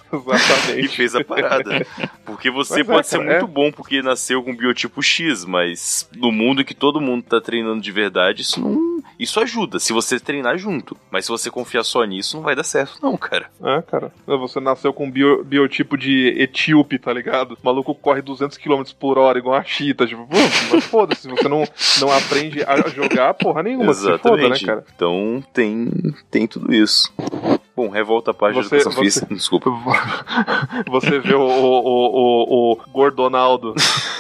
e fez a parada. Porque você Mas é, pode ser cara, muito é. bom porque nasceu com biotipo X, mas no mundo que todo mundo tá treinando de verdade, isso não, Isso ajuda, se você treinar junto. Mas se você confiar só nisso, não vai dar certo, não, cara. É, cara. Você nasceu com um bio, biotipo de etíope, tá ligado? O maluco corre 200 km por hora igual uma chita. Tipo, mas foda-se. Se você não, não aprende a jogar, porra nenhuma. Exatamente. Foda, né, cara? Então tem, tem tudo isso. Bom, revolta a página Você- de educação você- física. Desculpa. <laughs> Você vê o, o, o, o, o Gordonaldo,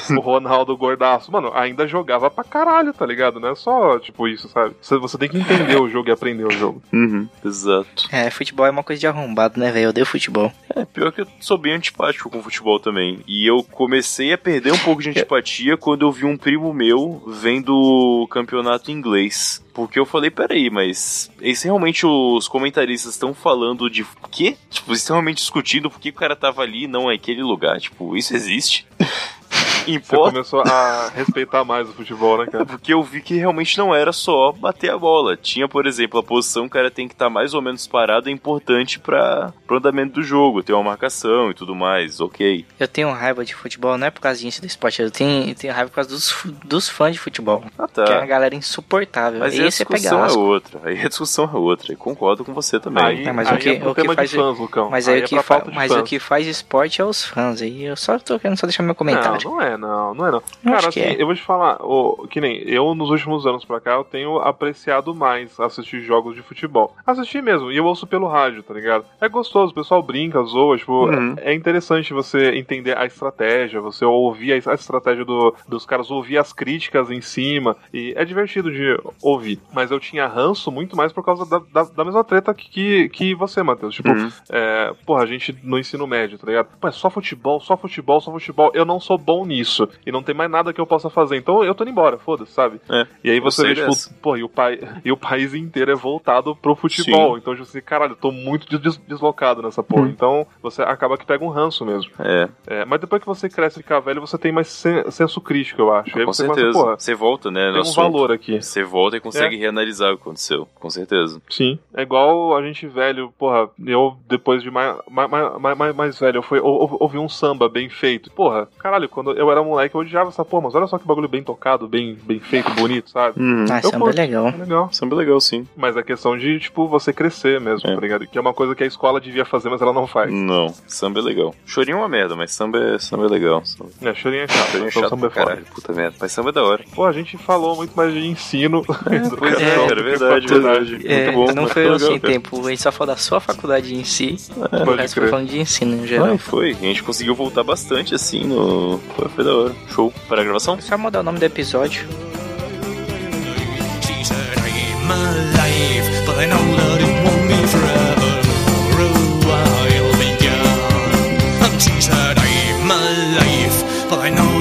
o Ronaldo Gordaço, mano, ainda jogava pra caralho, tá ligado? Não é só, tipo, isso, sabe? Você, você tem que entender o jogo e aprender o jogo. Uhum, exato. É, futebol é uma coisa de arrombado, né, velho? Eu odeio futebol. É, <laughs> pior que eu sou bem antipático com futebol também. E eu comecei a perder um pouco de <laughs> antipatia quando eu vi um primo meu vendo o campeonato inglês. Porque eu falei, peraí, mas esse realmente os comentaristas estão falando de quê? Tipo, eles estão realmente discutindo por que o cara tava ali e não naquele lugar. Tipo, isso existe? <laughs> Você Importa começou a respeitar mais o futebol, né, cara? porque eu vi que realmente não era só bater a bola. Tinha, por exemplo, a posição que o cara tem que estar mais ou menos parado é importante para o andamento do jogo, ter uma marcação e tudo mais, ok. Eu tenho raiva de futebol, não é por causa disso do esporte, eu tenho, eu tenho raiva por causa dos, dos fãs de futebol. Ah, Que é uma tá. galera insuportável. Mas aí a é discussão é asco. outra. Aí a discussão é outra. E concordo com você também. Aí, É, mas aí o que- é o que tema faz- de fãs, Lucão. Mas, aí aí o que é fa- falta de mas fãs. o que faz esporte é os fãs. Aí eu só tô querendo só deixar meu comentário. Não, não é, não, não é não. Eu Cara, assim, é. eu vou te falar, ô, que nem eu nos últimos anos pra cá, eu tenho apreciado mais assistir jogos de futebol. Assistir mesmo, e eu ouço pelo rádio, tá ligado? É gostoso, o pessoal brinca, zoa, tipo, Uhum. é interessante você entender a estratégia, você ouvir a, a estratégia do- dos caras, ouvir as críticas em cima, e é divertido de ouvir. Mas eu tinha ranço muito mais por causa da, da, da mesma treta que, que, que você, Matheus. Tipo, Uhum. é, porra, a gente no ensino médio, tá ligado? Pô, é só futebol, só futebol, só futebol. Eu não sou bom nisso. E não tem mais nada que eu possa fazer. Então eu tô indo embora, foda-se, sabe? É, E aí você vê, tipo, pô, e o, pai, e o país inteiro é voltado pro futebol. Então, tipo assim, caralho, eu tô muito des- deslocado nessa Hum. porra. Então, você acaba que pega um ranço mesmo. É, É, mas depois que você cresce e fica velho, você tem mais sen- senso crítico, eu acho. Aí com você certeza. começa, porra, você volta, né? tem um assunto. valor aqui. Você volta e consegue reanalisar o que aconteceu. Com certeza. Sim. É igual a gente velho, porra, eu depois de mais, mais, mais, mais, mais velho, eu fui ou- ouvi um samba bem feito. Porra, caralho, quando eu era moleque eu odiava essa porra, mas olha só que bagulho bem tocado, bem, bem feito, bonito, sabe? Uhum. Ah, samba é legal. É legal. Samba é legal, sim. Mas é questão de, tipo, você crescer mesmo, É. tá ligado? Que é uma coisa que a escola devia fazer, mas ela não faz. Não, samba é legal. Chorinho é uma merda, mas samba é, samba é legal. Samba, É, chorinho é chato, chorinho é então chato samba é foda. caralho. Puta merda. Mas samba é da hora. Pô, a gente falou muito mais de ensino. <laughs> Pois é, cara, do que verdade, verdade. É, Muito bom, não mas foi foi assim legal, cara. tempo. A gente só falou da sua faculdade em si. Pode resto foi falando de ensino em geral. Ai, foi. A gente conseguiu voltar bastante assim no. Foi, foi da hora. Show. Para a gravação? Só mudar o nome do episódio. I know